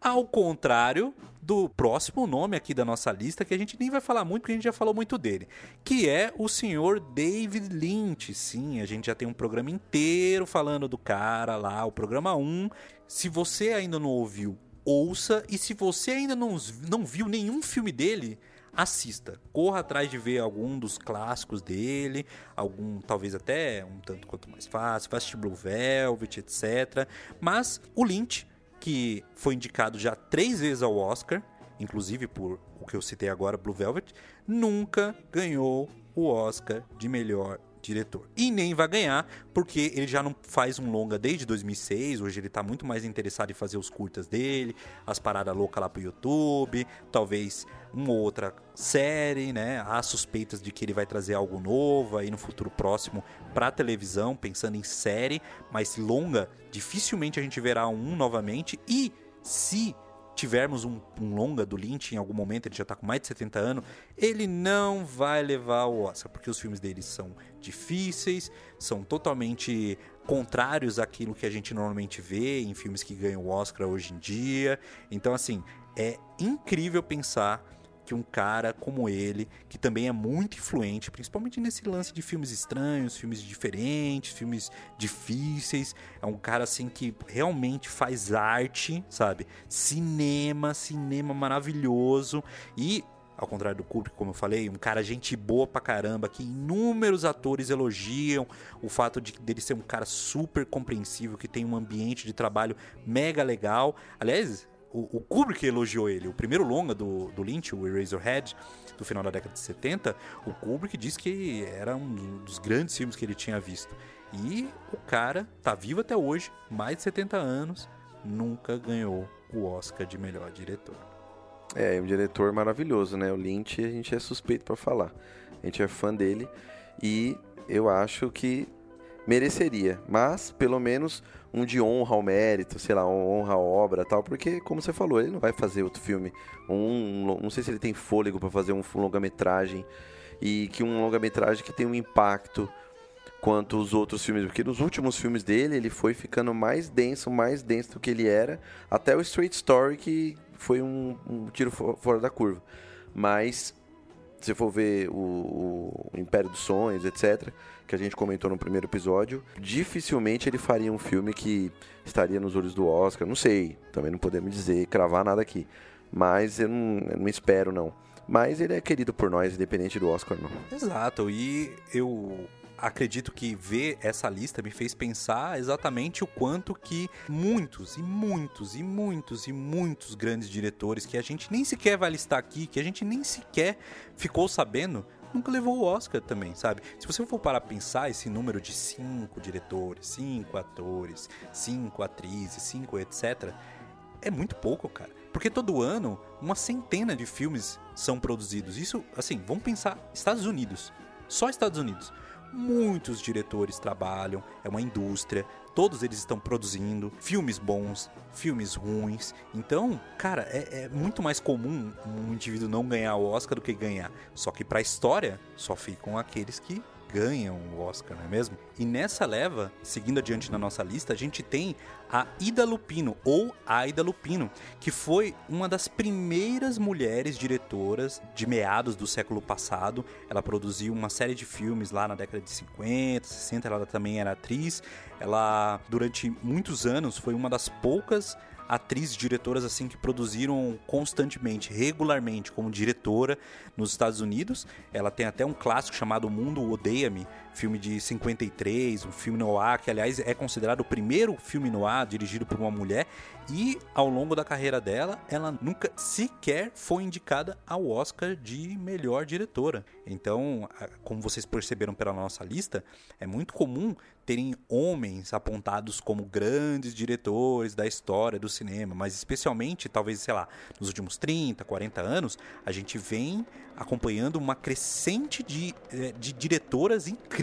Ao contrário do próximo nome aqui da nossa lista, que a gente nem vai falar muito, porque a gente já falou muito dele, que é o senhor David Lynch. Sim, a gente já tem um programa inteiro falando do cara lá, o programa 1. Se você ainda não ouviu, ouça. E se você ainda não, não viu nenhum filme dele, assista. Corra atrás de ver algum dos clássicos dele, algum talvez até um tanto quanto mais fácil, vai assistir Blue Velvet, etc. Mas o Lynch, que foi indicado já três vezes ao Oscar, inclusive por o que eu citei agora, Blue Velvet, nunca ganhou o Oscar de melhor diretor. E nem vai ganhar, porque ele já não faz um longa desde 2006, hoje ele tá muito mais interessado em fazer os curtas dele, as paradas loucas lá pro YouTube, talvez uma ou outra série, né? Há suspeitas de que ele vai trazer algo novo aí no futuro próximo pra televisão, pensando em série, mas longa, dificilmente a gente verá um novamente e se tivermos um, um longa do Lynch em algum momento, ele já tá com mais de 70 anos, ele não vai levar o Oscar, porque os filmes dele são difíceis, são totalmente contrários àquilo que a gente normalmente vê em filmes que ganham o Oscar hoje em dia. Então, assim, é incrível pensar que um cara como ele, que também é muito influente, principalmente nesse lance de filmes estranhos, filmes diferentes, filmes difíceis, é um cara assim que realmente faz arte, sabe? Cinema, cinema maravilhoso e ao contrário do Kubrick, como eu falei, um cara gente boa pra caramba, que inúmeros atores elogiam o fato de dele ser um cara super compreensível, que tem um ambiente de trabalho mega legal. Aliás, o, o Kubrick elogiou ele. O primeiro longa do, do Lynch, o Eraserhead, do final da década de 70, o Kubrick disse que era um dos grandes filmes que ele tinha visto. E o cara tá vivo até hoje, mais de 70 anos, nunca ganhou o Oscar de melhor diretor. É, um diretor maravilhoso, né? O Lynch, a gente é suspeito pra falar. A gente é fã dele e eu acho que mereceria, mas pelo menos um de honra ao mérito, sei lá, honra à obra, tal, porque como você falou, ele não vai fazer outro filme, um, não sei se ele tem fôlego pra fazer um longa-metragem e que um longa-metragem que tem um impacto quanto os outros filmes, porque nos últimos filmes dele ele foi ficando mais denso, mais denso do que ele era, até o Straight Story que foi um, um tiro fo- fora da curva. Mas se for ver o, o Império dos Sonhos, etc., que a gente comentou no primeiro episódio, dificilmente ele faria um filme que estaria nos olhos do Oscar. Não sei, também não podemos dizer, cravar nada aqui. Mas eu não, eu não espero, não. Mas ele é querido por nós, independente do Oscar, não. Exato, e eu acredito que ver essa lista me fez pensar exatamente o quanto que muitos e muitos e muitos e muitos grandes diretores que a gente nem sequer vai listar aqui, que a gente nem sequer ficou sabendo, nunca levou o Oscar também, sabe? Se você for parar a pensar esse número de cinco diretores, cinco atores, cinco atrizes, cinco etc, é muito pouco, cara. Porque todo ano, uma centena de filmes são produzidos. Isso, assim, vamos pensar, Estados Unidos. Só Estados Unidos. Muitos diretores trabalham, é uma indústria, todos eles estão produzindo filmes bons, filmes ruins. Então, cara, é, é muito mais comum um indivíduo não ganhar o Oscar do que ganhar. Só que pra história, só ficam aqueles que ganham o Oscar, não é mesmo? E nessa leva, seguindo adiante na nossa lista, a gente tem a Ida Lupino, ou Aida Lupino, que foi uma das primeiras mulheres diretoras de meados do século passado. Ela produziu uma série de filmes lá na década de 50, 60, ela também era atriz. Ela, durante muitos anos, foi uma das poucas atrizes diretoras assim que produziram constantemente, regularmente como diretora nos Estados Unidos. Ela tem até um clássico chamado Mundo Odeia-me, filme de 53, um filme noir que aliás é considerado o primeiro filme noir dirigido por uma mulher e ao longo da carreira dela, ela nunca sequer foi indicada ao Oscar de melhor diretora. Então, como vocês perceberam pela nossa lista, é muito comum terem homens apontados como grandes diretores da história do cinema, mas especialmente, talvez, sei lá, nos últimos 30, 40 anos, a gente vem acompanhando uma crescente de, eh, de diretoras incríveis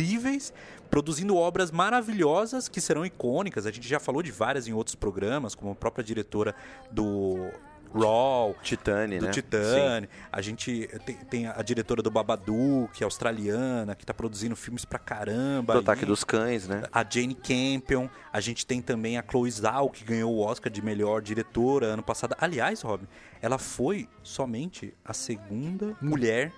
produzindo obras maravilhosas que serão icônicas. A gente já falou de várias em outros programas, como a própria diretora do Raw, Titane, do né? Titane. A gente tem, tem a diretora do Babadook, que é australiana, que tá produzindo filmes pra caramba. Do Ataque dos Cães, né? A Jane Campion. A gente tem também a Chloe Zhao, que ganhou o Oscar de melhor diretora ano passado. Aliás, Rob, ela foi somente a segunda mulher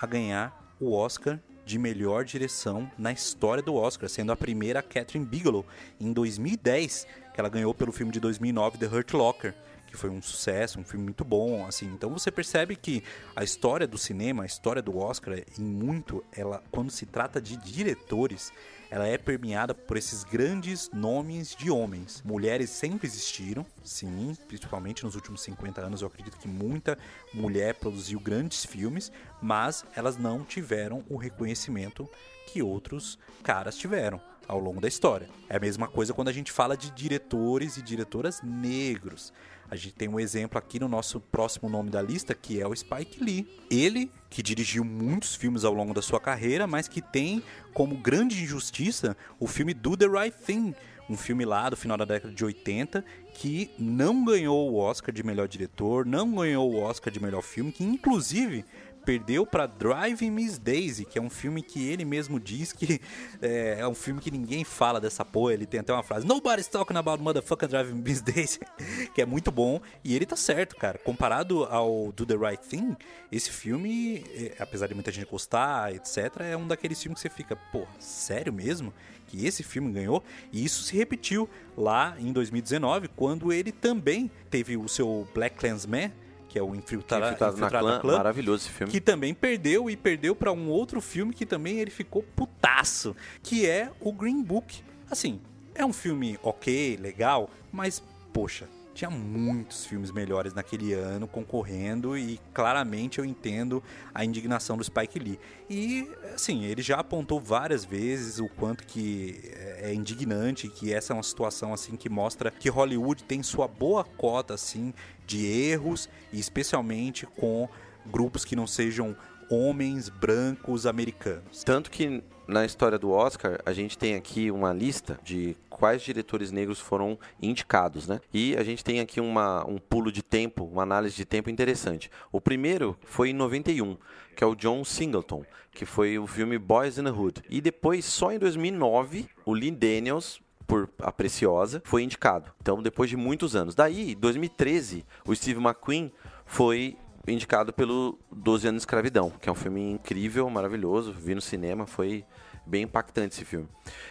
a ganhar o Oscar de melhor direção na história do Oscar, sendo a primeira Catherine Bigelow em 2010, que ela ganhou pelo filme de 2009 The Hurt Locker, que foi um sucesso, um filme muito bom, assim. Então você percebe que a história do cinema, a história do Oscar, em muito, ela quando se trata de diretores, ela é permeada por esses grandes nomes de homens. Mulheres sempre existiram, sim, principalmente nos últimos 50 anos. Eu acredito que muita mulher produziu grandes filmes, mas elas não tiveram o reconhecimento que outros caras tiveram ao longo da história. É a mesma coisa quando a gente fala de diretores e diretoras negros. A gente tem um exemplo aqui no nosso próximo nome da lista, que é o Spike Lee. Ele, que dirigiu muitos filmes ao longo da sua carreira, mas que tem como grande injustiça o filme Do the Right Thing, um filme lá do final da década de 80 que não ganhou o Oscar de melhor diretor, não ganhou o Oscar de melhor filme, que inclusive perdeu para Driving Miss Daisy, que é um filme que ele mesmo diz que é, é, um filme que ninguém fala dessa porra. Ele tem até uma frase: Nobody's talking about motherfucking Driving Miss Daisy, que é muito bom. E ele tá certo, cara. Comparado ao Do the Right Thing, esse filme, é, apesar de muita gente gostar, etc., é um daqueles filmes que você fica, pô, sério mesmo? Que esse filme ganhou? E isso se repetiu lá em 2019, quando ele também teve o seu Black Klansman que é o Infiltrado, Infiltrado, na, clã, clã, maravilhoso esse filme. Que também perdeu e perdeu para um outro filme que também ele ficou putaço, que é o Green Book. Assim, é um filme ok, legal, mas poxa, tinha muitos filmes melhores naquele ano concorrendo e claramente eu entendo a indignação do Spike Lee. E assim, ele já apontou várias vezes o quanto que é indignante, que essa é uma situação assim que mostra que Hollywood tem sua boa cota assim de erros e especialmente com grupos que não sejam homens brancos americanos. Tanto que na história do Oscar, a gente tem aqui uma lista de quais diretores negros foram indicados, né? E a gente tem aqui uma, um pulo de tempo, uma análise de tempo interessante. O primeiro foi em 91, que é o John Singleton, que foi o filme Boys in the Hood. E depois, só em 2009, o Lee Daniels por A Preciosa, foi indicado. Então, depois de muitos anos. Daí, 2013, o Steve McQueen foi indicado pelo 12 anos de escravidão, que é um filme incrível, maravilhoso, vi no cinema, foi bem impactante esse filme.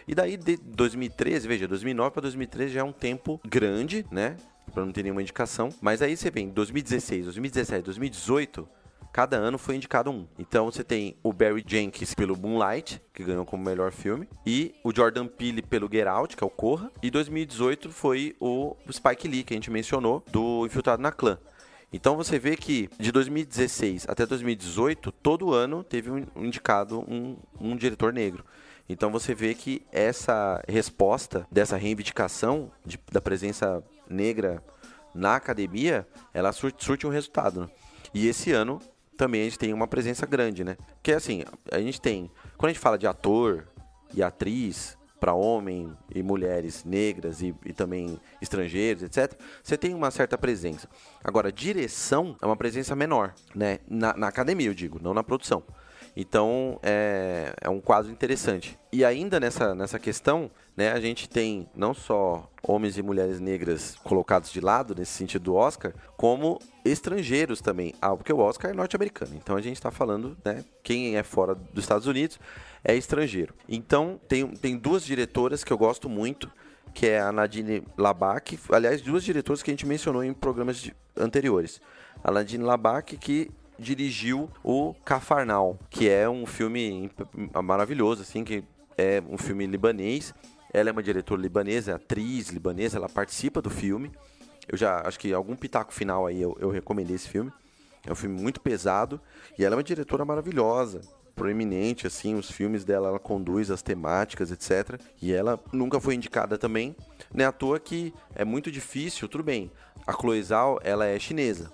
E daí de 2013, veja, 2009 para 2013 já é um tempo grande, né? Para não ter nenhuma indicação, mas aí você vem 2016, 2017, 2018, cada ano foi indicado um. Então você tem o Barry Jenkins pelo Moonlight, que ganhou como melhor filme, e o Jordan Peele pelo Get Out, que é o Corra, e 2018 foi o Spike Lee, que a gente mencionou, do Infiltrado na Clã. Então você vê que de 2016 até 2018, todo ano teve um indicado um, um diretor negro. Então você vê que essa resposta dessa reivindicação de, da presença negra na academia, ela surte, surte um resultado. Né? E esse ano também a gente tem uma presença grande, né? Que é assim, a gente tem, quando a gente fala de ator e atriz, para homem e mulheres negras e, e, também estrangeiros, etc., você tem uma certa presença. Agora, direção é uma presença menor, né? Na, na academia, eu digo, não na produção. Então, é, é um quadro interessante. E ainda nessa, nessa questão, né, a gente tem não só homens e mulheres negras colocados de lado, nesse sentido do Oscar, como estrangeiros também. Ah, porque o Oscar é norte-americano. Então, a gente está falando, né, quem é fora dos Estados Unidos é estrangeiro. Então, tem, tem duas diretoras que eu gosto muito, que é a Nadine Labak, aliás, duas diretoras que a gente mencionou em programas de, anteriores. A Nadine Labak, que dirigiu o Cafarnal, que é um filme maravilhoso, assim, que é um filme libanês. Ela é uma diretora libanesa, é atriz libanesa, ela participa do filme. Eu já acho que algum pitaco final aí eu, eu recomendei esse filme. É um filme muito pesado e ela é uma diretora maravilhosa proeminente, assim, os filmes dela, ela conduz as temáticas, etc. E ela nunca foi indicada também. Não é à toa que é muito difícil, tudo bem. A Chloe Zhao, ela é chinesa.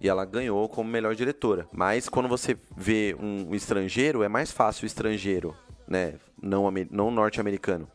E ela ganhou como melhor diretora. Mas quando você vê um estrangeiro, é mais fácil o estrangeiro, né? Não, não norte-americano.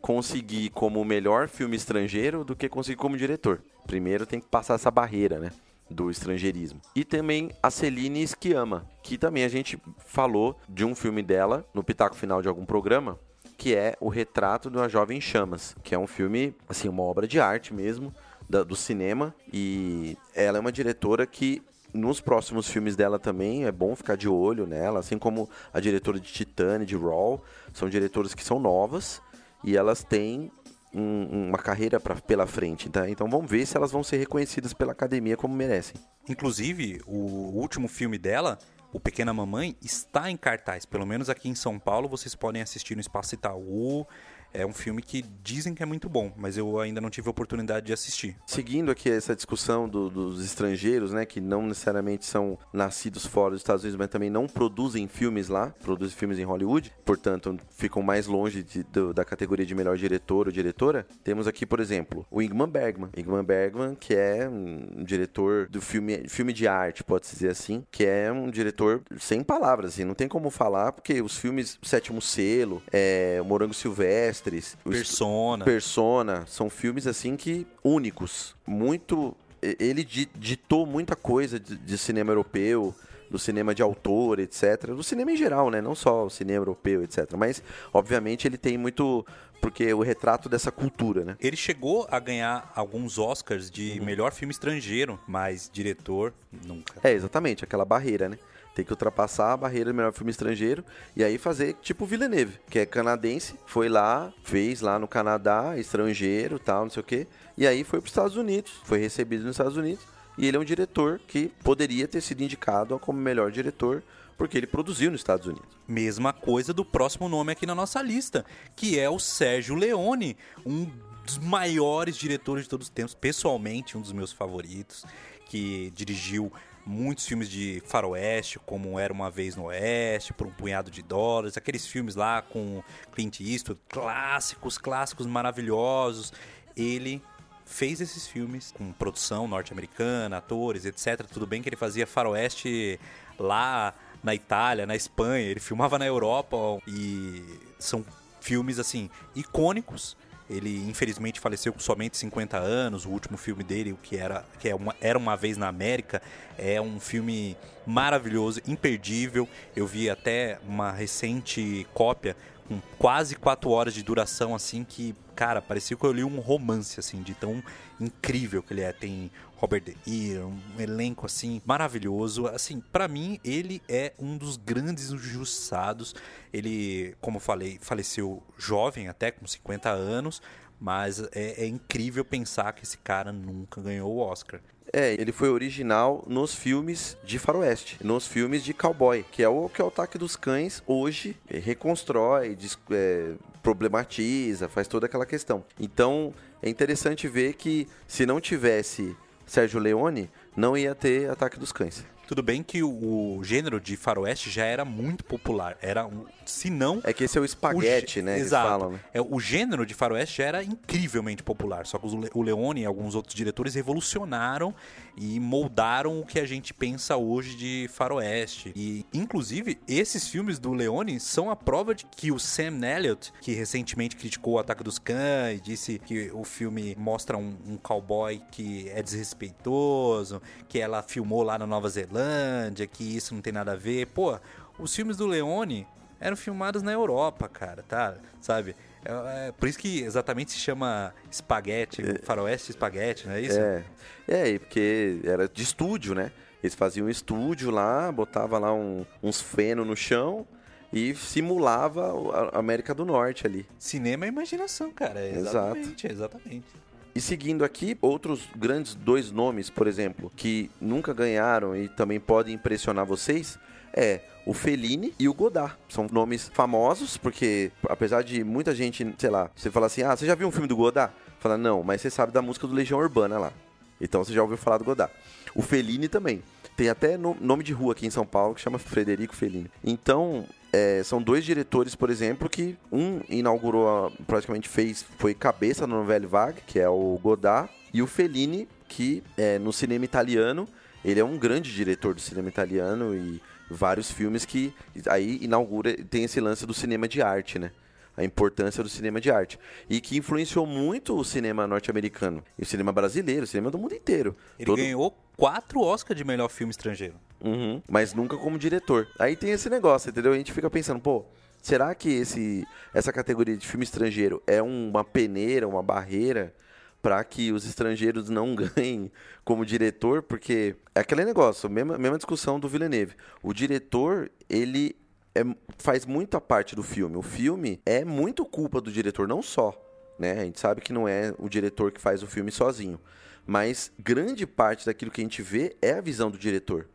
Conseguir como melhor filme estrangeiro do que conseguir como diretor. Primeiro tem que passar essa barreira, né? Do estrangeirismo. E também a Celine Sciamma, que também a gente falou de um filme dela no pitaco final de algum programa, que é O Retrato de uma Jovem em Chamas, que é um filme, assim, uma obra de arte mesmo, da- do cinema. E ela é uma diretora que nos próximos filmes dela também é bom ficar de olho nela, assim como a diretora de Titane, de Raw, são diretoras que são novas e elas têm um- uma carreira pra, pela frente, tá? Então vamos ver se elas vão ser reconhecidas pela academia como merecem. Inclusive, o último filme dela, O Pequena Mamãe, está em cartaz. Pelo menos aqui em São Paulo, vocês podem assistir no Espaço Itaú. É um filme que dizem que é muito bom, mas eu ainda não tive a oportunidade de assistir. Seguindo aqui essa discussão do- dos estrangeiros, né, que não necessariamente são nascidos fora dos Estados Unidos, mas também não produzem filmes lá, produzem filmes em Hollywood, portanto ficam mais longe de- do- da categoria de melhor diretor ou diretora. Temos aqui, por exemplo, o Ingmar Bergman. Ingmar Bergman, que é um diretor do filme, filme de arte, pode-se dizer assim, que é um diretor sem palavras, assim, não tem como falar, porque os filmes Sétimo Selo, é, Morango Silvestres, o Persona. Persona, são filmes assim que únicos, muito ele di- ditou muita coisa de, cinema europeu, do cinema de autor, etc, do cinema em geral, né, não só o cinema europeu, etc, mas obviamente ele tem muito porque é o retrato dessa cultura, né? Ele chegou a ganhar alguns Oscars de melhor filme estrangeiro, mas diretor, nunca. É, exatamente, aquela barreira, né? Tem que ultrapassar a barreira do melhor filme estrangeiro e aí fazer tipo Villeneuve, que é canadense, foi lá, fez lá no Canadá, estrangeiro, tal, não sei o quê, e aí foi para os Estados Unidos, foi recebido nos Estados Unidos, e ele é um diretor que poderia ter sido indicado como melhor diretor porque ele produziu nos Estados Unidos. Mesma coisa do próximo nome aqui na nossa lista, que é o Sérgio Leone, um dos maiores diretores de todos os tempos, pessoalmente um dos meus favoritos, que dirigiu muitos filmes de faroeste, como Era Uma Vez no Oeste, Por um Punhado de Dólares, aqueles filmes lá com Clint Eastwood, clássicos, clássicos maravilhosos. Ele fez esses filmes com produção norte-americana, atores, etc. Tudo bem que ele fazia faroeste lá na Itália, na Espanha, ele filmava na Europa e são filmes assim icônicos. Ele infelizmente faleceu com somente 50 anos. O último filme dele, o que era que é uma, era uma vez na América, é um filme maravilhoso, imperdível. Eu vi até uma recente cópia com quase 4 horas de duração assim que, cara, parecia que eu li um romance assim, de tão incrível que ele é. Tem Robert De Niro, um elenco assim maravilhoso. Assim, para mim ele é um dos grandes injustiçados. Ele, como falei, faleceu jovem, até com 50 anos, mas é, é incrível pensar que esse cara nunca ganhou o Oscar. É, ele foi original nos filmes de faroeste, nos filmes de cowboy, que é o que é o ataque dos cães hoje eh, reconstrói, dis- é, problematiza, faz toda aquela questão. Então é interessante ver que se não tivesse Sérgio Leone, não ia ter ataque dos cães. Tudo bem que o, o gênero de faroeste já era muito popular. Era um, se não É que esse é o O espaguete, gê- né? Exato. falam, né? É, o gênero de faroeste já era incrivelmente popular. Só que o o Leone e alguns outros diretores revolucionaram e moldaram o que a gente pensa hoje de faroeste. E, inclusive, esses filmes do Leone são a prova de que o Sam Elliott, que recentemente criticou o Ataque dos Cães, disse que o filme mostra um, um cowboy que é desrespeitoso, que ela filmou lá na Nova Zelândia, que isso não tem nada a ver. Pô, os filmes do Leone eram filmados na Europa, cara, tá? Sabe? É, é por isso que exatamente se chama espaguete, faroeste espaguete, não é isso? É, é, e porque era de estúdio, né? Eles faziam um estúdio lá, botava lá um- uns feno no chão e simulava a América do Norte ali. Cinema é imaginação, cara. é Exato. Exatamente, exatamente. E seguindo aqui, outros grandes dois nomes, por exemplo, que nunca ganharam e também podem impressionar vocês, é o Fellini e o Godard. São nomes famosos, porque apesar de muita gente, sei lá, você fala assim, ah, você já viu um filme do Godard? Fala, não, mas você sabe da música do Legião Urbana lá. Então você já ouviu falar do Godard. O Fellini também. Tem até no- nome de rua aqui em São Paulo que chama Frederico Fellini. Então, é, são dois diretores, por exemplo, que um inaugurou, praticamente fez, foi cabeça no Nouvelle Vague, que é o Godard, e o Fellini, que é, no cinema italiano, ele é um grande diretor do cinema italiano e vários filmes que aí inaugura, tem esse lance do cinema de arte, né? a importância do cinema de arte. E que influenciou muito o cinema norte-americano, e o cinema brasileiro, o cinema do mundo inteiro. Ele Todo- ganhou quatro Oscars de melhor filme estrangeiro. Uhum, mas nunca como diretor. Aí tem esse negócio, entendeu? A gente fica pensando, pô, será que esse, essa categoria de filme estrangeiro é uma peneira, uma barreira para que os estrangeiros não ganhem como diretor? Porque é aquele negócio, mesma, mesma discussão do Villeneuve. O diretor, ele é- faz muita parte do filme. O filme é muito culpa do diretor, não só. Né? A gente sabe que não é o diretor que faz o filme sozinho. Mas grande parte daquilo que a gente vê é a visão do diretor.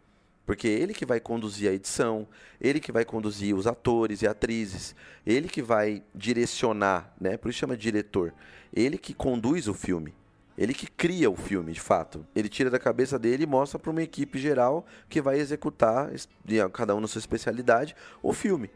Porque é ele que vai conduzir a edição, ele que vai conduzir os atores e atrizes, ele que vai direcionar, né? Por isso chama diretor. Ele que conduz o filme. Ele que cria o filme, de fato. Ele tira da cabeça dele e mostra para uma equipe geral que vai executar, cada um na sua especialidade, o filme.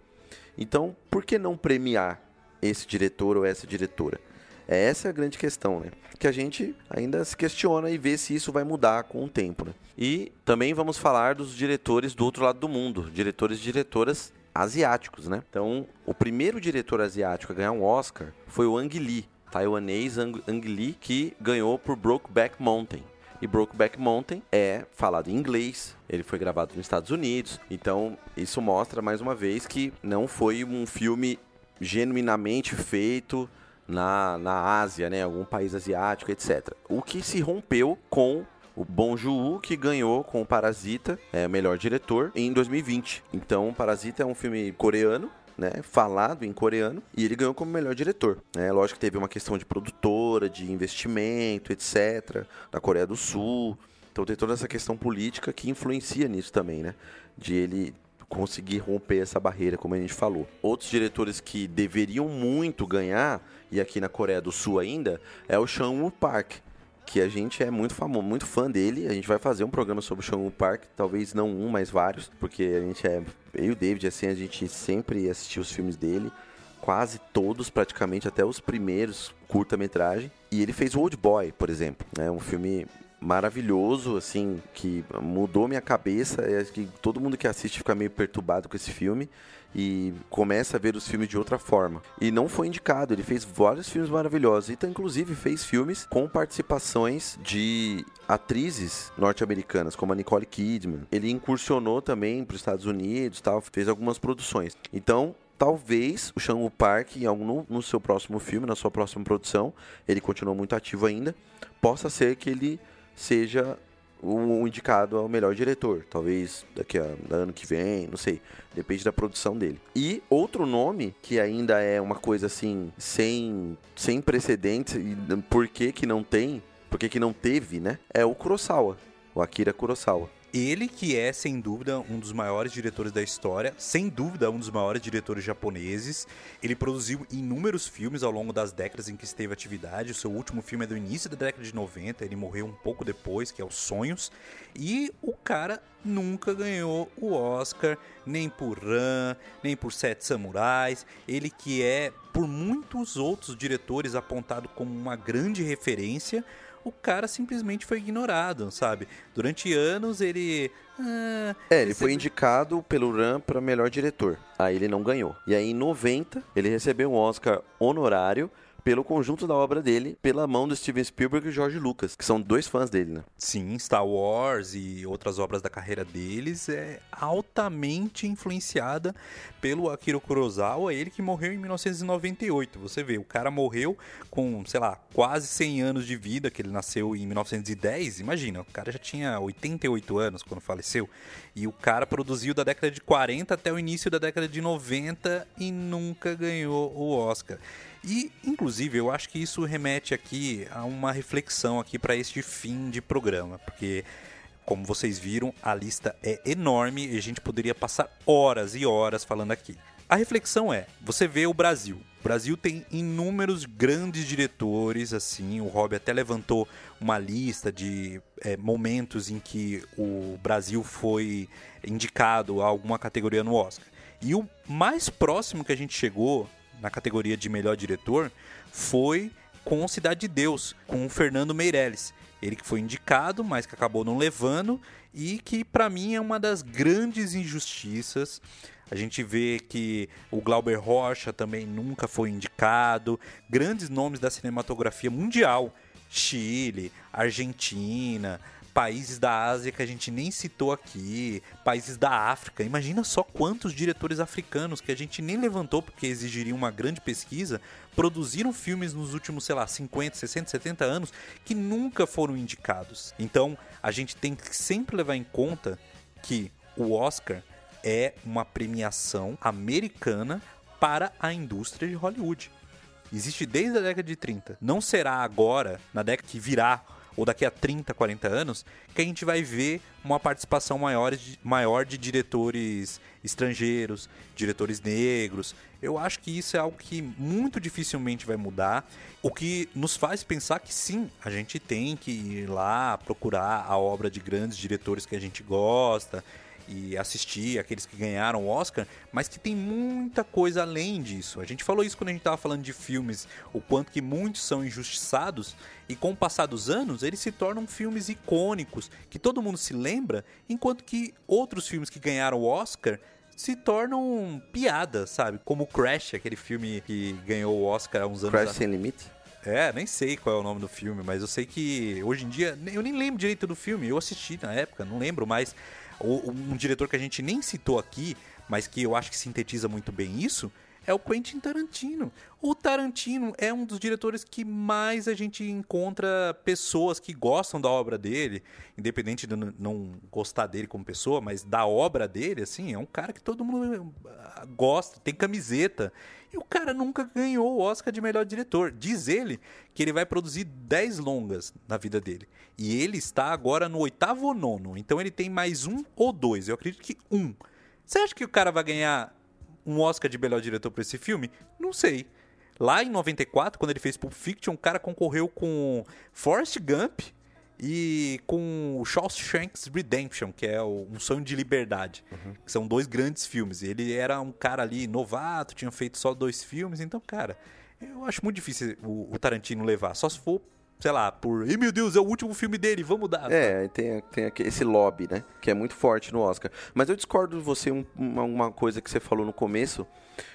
Então, por que não premiar esse diretor ou essa diretora? É essa a grande questão, né? Que a gente ainda se questiona e vê se isso vai mudar com o tempo, né? E também vamos falar dos diretores do outro lado do mundo, diretores e diretoras asiáticos, né? Então, o primeiro diretor asiático a ganhar um Oscar foi o Ang Lee, taiwanês Ang, Ang Lee, que ganhou por Brokeback Mountain. E Brokeback Mountain é falado em inglês, ele foi gravado nos Estados Unidos, então isso mostra mais uma vez que não foi um filme genuinamente feito na, na Ásia, né, algum país asiático, etc. O que se rompeu com o Bong Joon-ho, que ganhou com o Parasita, é melhor diretor, em 2020. Então, Parasita é um filme coreano, né, falado em coreano, e ele ganhou como melhor diretor. Né? Lógico que teve uma questão de produtora, de investimento, etc., da Coreia do Sul. Então tem toda essa questão política que influencia nisso também, né? De ele conseguir romper essa barreira, como a gente falou. Outros diretores que deveriam muito ganhar, e aqui na Coreia do Sul ainda, é o Chan-woo Park, que a gente é muito famoso, muito fã dele. A gente vai fazer um programa sobre o Chan-woo Park, talvez não um, mas vários, porque a gente é eu e o David assim, a gente sempre assistiu os filmes dele, quase todos, praticamente até os primeiros curta-metragem. E ele fez Old Boy, por exemplo, né? Um filme maravilhoso, assim, que mudou minha cabeça. Acho que todo mundo que assiste fica meio perturbado com esse filme e começa a ver os filmes de outra forma. E não foi indicado, ele fez vários filmes maravilhosos. E tá, inclusive fez filmes com participações de atrizes norte-americanas, como a Nicole Kidman. Ele incursionou também para os Estados Unidos, tal, fez algumas produções. Então, talvez o Chan-woo Park, em algum, no seu próximo filme, na sua próxima produção, ele continua muito ativo ainda, possa ser que ele seja o indicado ao melhor diretor. Talvez daqui a ano que vem, não sei. Depende da produção dele. E outro nome, que ainda é uma coisa assim, sem, sem precedentes, e por que que não tem, por que que não teve, né? É o Kurosawa, o Akira Kurosawa. Ele que é, sem dúvida, um dos maiores diretores da história, sem dúvida, um dos maiores diretores japoneses. Ele produziu inúmeros filmes ao longo das décadas em que esteve atividade. O seu último filme é do início da década de 90, ele morreu um pouco depois, que é Os Sonhos. E o cara nunca ganhou o Oscar, nem por Ran, nem por Sete Samurais. Ele que é, por muitos outros diretores, apontado como uma grande referência o cara simplesmente foi ignorado, sabe? Durante anos ele. Ah, É, ele foi indicado pelo RAM para melhor diretor. Aí ele não ganhou. E aí em 90, ele recebeu um Oscar honorário pelo conjunto da obra dele, pela mão do Steven Spielberg e George Lucas, que são dois fãs dele, né? Sim, Star Wars e outras obras da carreira deles é altamente influenciada pelo Akira Kurosawa, ele que morreu em 1998. Você vê, o cara morreu com, sei lá, quase 100 anos de vida, que ele nasceu em 1910. Imagina, o cara já tinha 88 anos quando faleceu. E o cara produziu da década de 40 até o início da década de 90 e nunca ganhou o Oscar. E, inclusive, eu acho que isso remete aqui a uma reflexão aqui para este fim de programa, porque como vocês viram, a lista é enorme e a gente poderia passar horas e horas falando aqui. A reflexão é: você vê o Brasil. O Brasil tem inúmeros grandes diretores, assim. O Rob até levantou uma lista de é, momentos em que o Brasil foi indicado a alguma categoria no Oscar. E o mais próximo que a gente chegou na categoria de melhor diretor foi com Cidade de Deus, com o Fernando Meirelles. Ele que foi indicado, mas que acabou não levando e que para mim é uma das grandes injustiças. A gente vê que o Glauber Rocha também nunca foi indicado. Grandes nomes da cinematografia mundial. Chile, Argentina, países da Ásia que a gente nem citou aqui, países da África. Imagina só quantos diretores africanos que a gente nem levantou porque exigiria uma grande pesquisa, produziram filmes nos últimos, sei lá, 50, 60, 70 anos que nunca foram indicados. Então, a gente tem que sempre levar em conta que o Oscar é uma premiação americana para a indústria de Hollywood. Existe desde a década de 30. Não será agora, na década que virá ou daqui a 30, 40 anos, que a gente vai ver uma participação maior de, maior de diretores estrangeiros, diretores negros. Eu acho que isso é algo que muito dificilmente vai mudar, o que nos faz pensar que sim, a gente tem que ir lá procurar a obra de grandes diretores que a gente gosta e assistir aqueles que ganharam o Oscar, mas que tem muita coisa além disso. A gente falou isso quando a gente estava falando de filmes, o quanto que muitos são injustiçados e com o passar dos anos eles se tornam filmes icônicos que todo mundo se lembra, enquanto que outros filmes que ganharam o Oscar se tornam piadas, sabe? Como Crash, aquele filme que ganhou o Oscar há uns anos Crash Sem Limite? É, nem sei qual é o nome do filme, mas eu sei que hoje em dia eu nem lembro direito do filme. Eu assisti na época, não lembro mais um diretor que a gente nem citou aqui, mas que eu acho que sintetiza muito bem isso, é o Quentin Tarantino. O Tarantino é um dos diretores que mais a gente encontra pessoas que gostam da obra dele, independente de não gostar dele como pessoa, mas da obra dele, assim, é um cara que todo mundo ah, gosta, tem camiseta. E o cara nunca ganhou o Oscar de melhor diretor. Diz ele que ele vai produzir 10 longas na vida dele. E ele está agora no oitavo ou nono. Então ele tem mais um ou dois. Eu acredito que um. Você acha que o cara vai ganhar um Oscar de melhor diretor por esse filme? Não sei. Lá em 94, quando ele fez Pulp Fiction, o cara concorreu com Forrest Gump e com o Shawshank Redemption, que é Um Sonho de Liberdade, uhum. que são dois grandes filmes. Ele era um cara ali novato, tinha feito só dois filmes, então, cara, eu acho muito difícil o, o Tarantino levar, só se for sei lá, por. Ih, meu Deus, é o último filme dele, vamos dar. É, tem, tem esse lobby, né? Que é muito forte no Oscar. Mas eu discordo de você um, uma, uma, coisa que você falou no começo,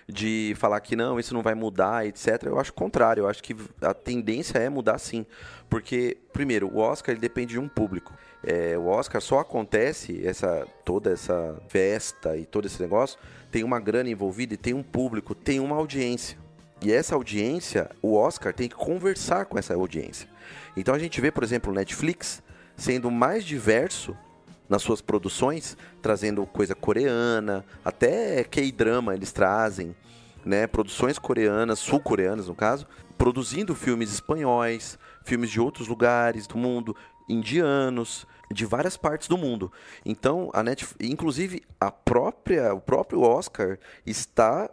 de falar que não, isso não vai mudar, etc. Eu acho o contrário, eu acho que a tendência é mudar sim. Porque, primeiro, o Oscar ele depende de um público. É, o Oscar só acontece, essa toda essa festa e todo esse negócio, tem uma grana envolvida e tem um público, tem uma audiência. E essa audiência, o Oscar tem que conversar com essa audiência. Então a gente vê, por exemplo, o Netflix sendo mais diverso nas suas produções, trazendo coisa coreana, até K-drama eles trazem, né, produções coreanas, sul-coreanas no caso, produzindo filmes espanhóis, filmes de outros lugares do mundo, indianos, de várias partes do mundo. Então, a Netflix, inclusive a própria, o próprio Oscar está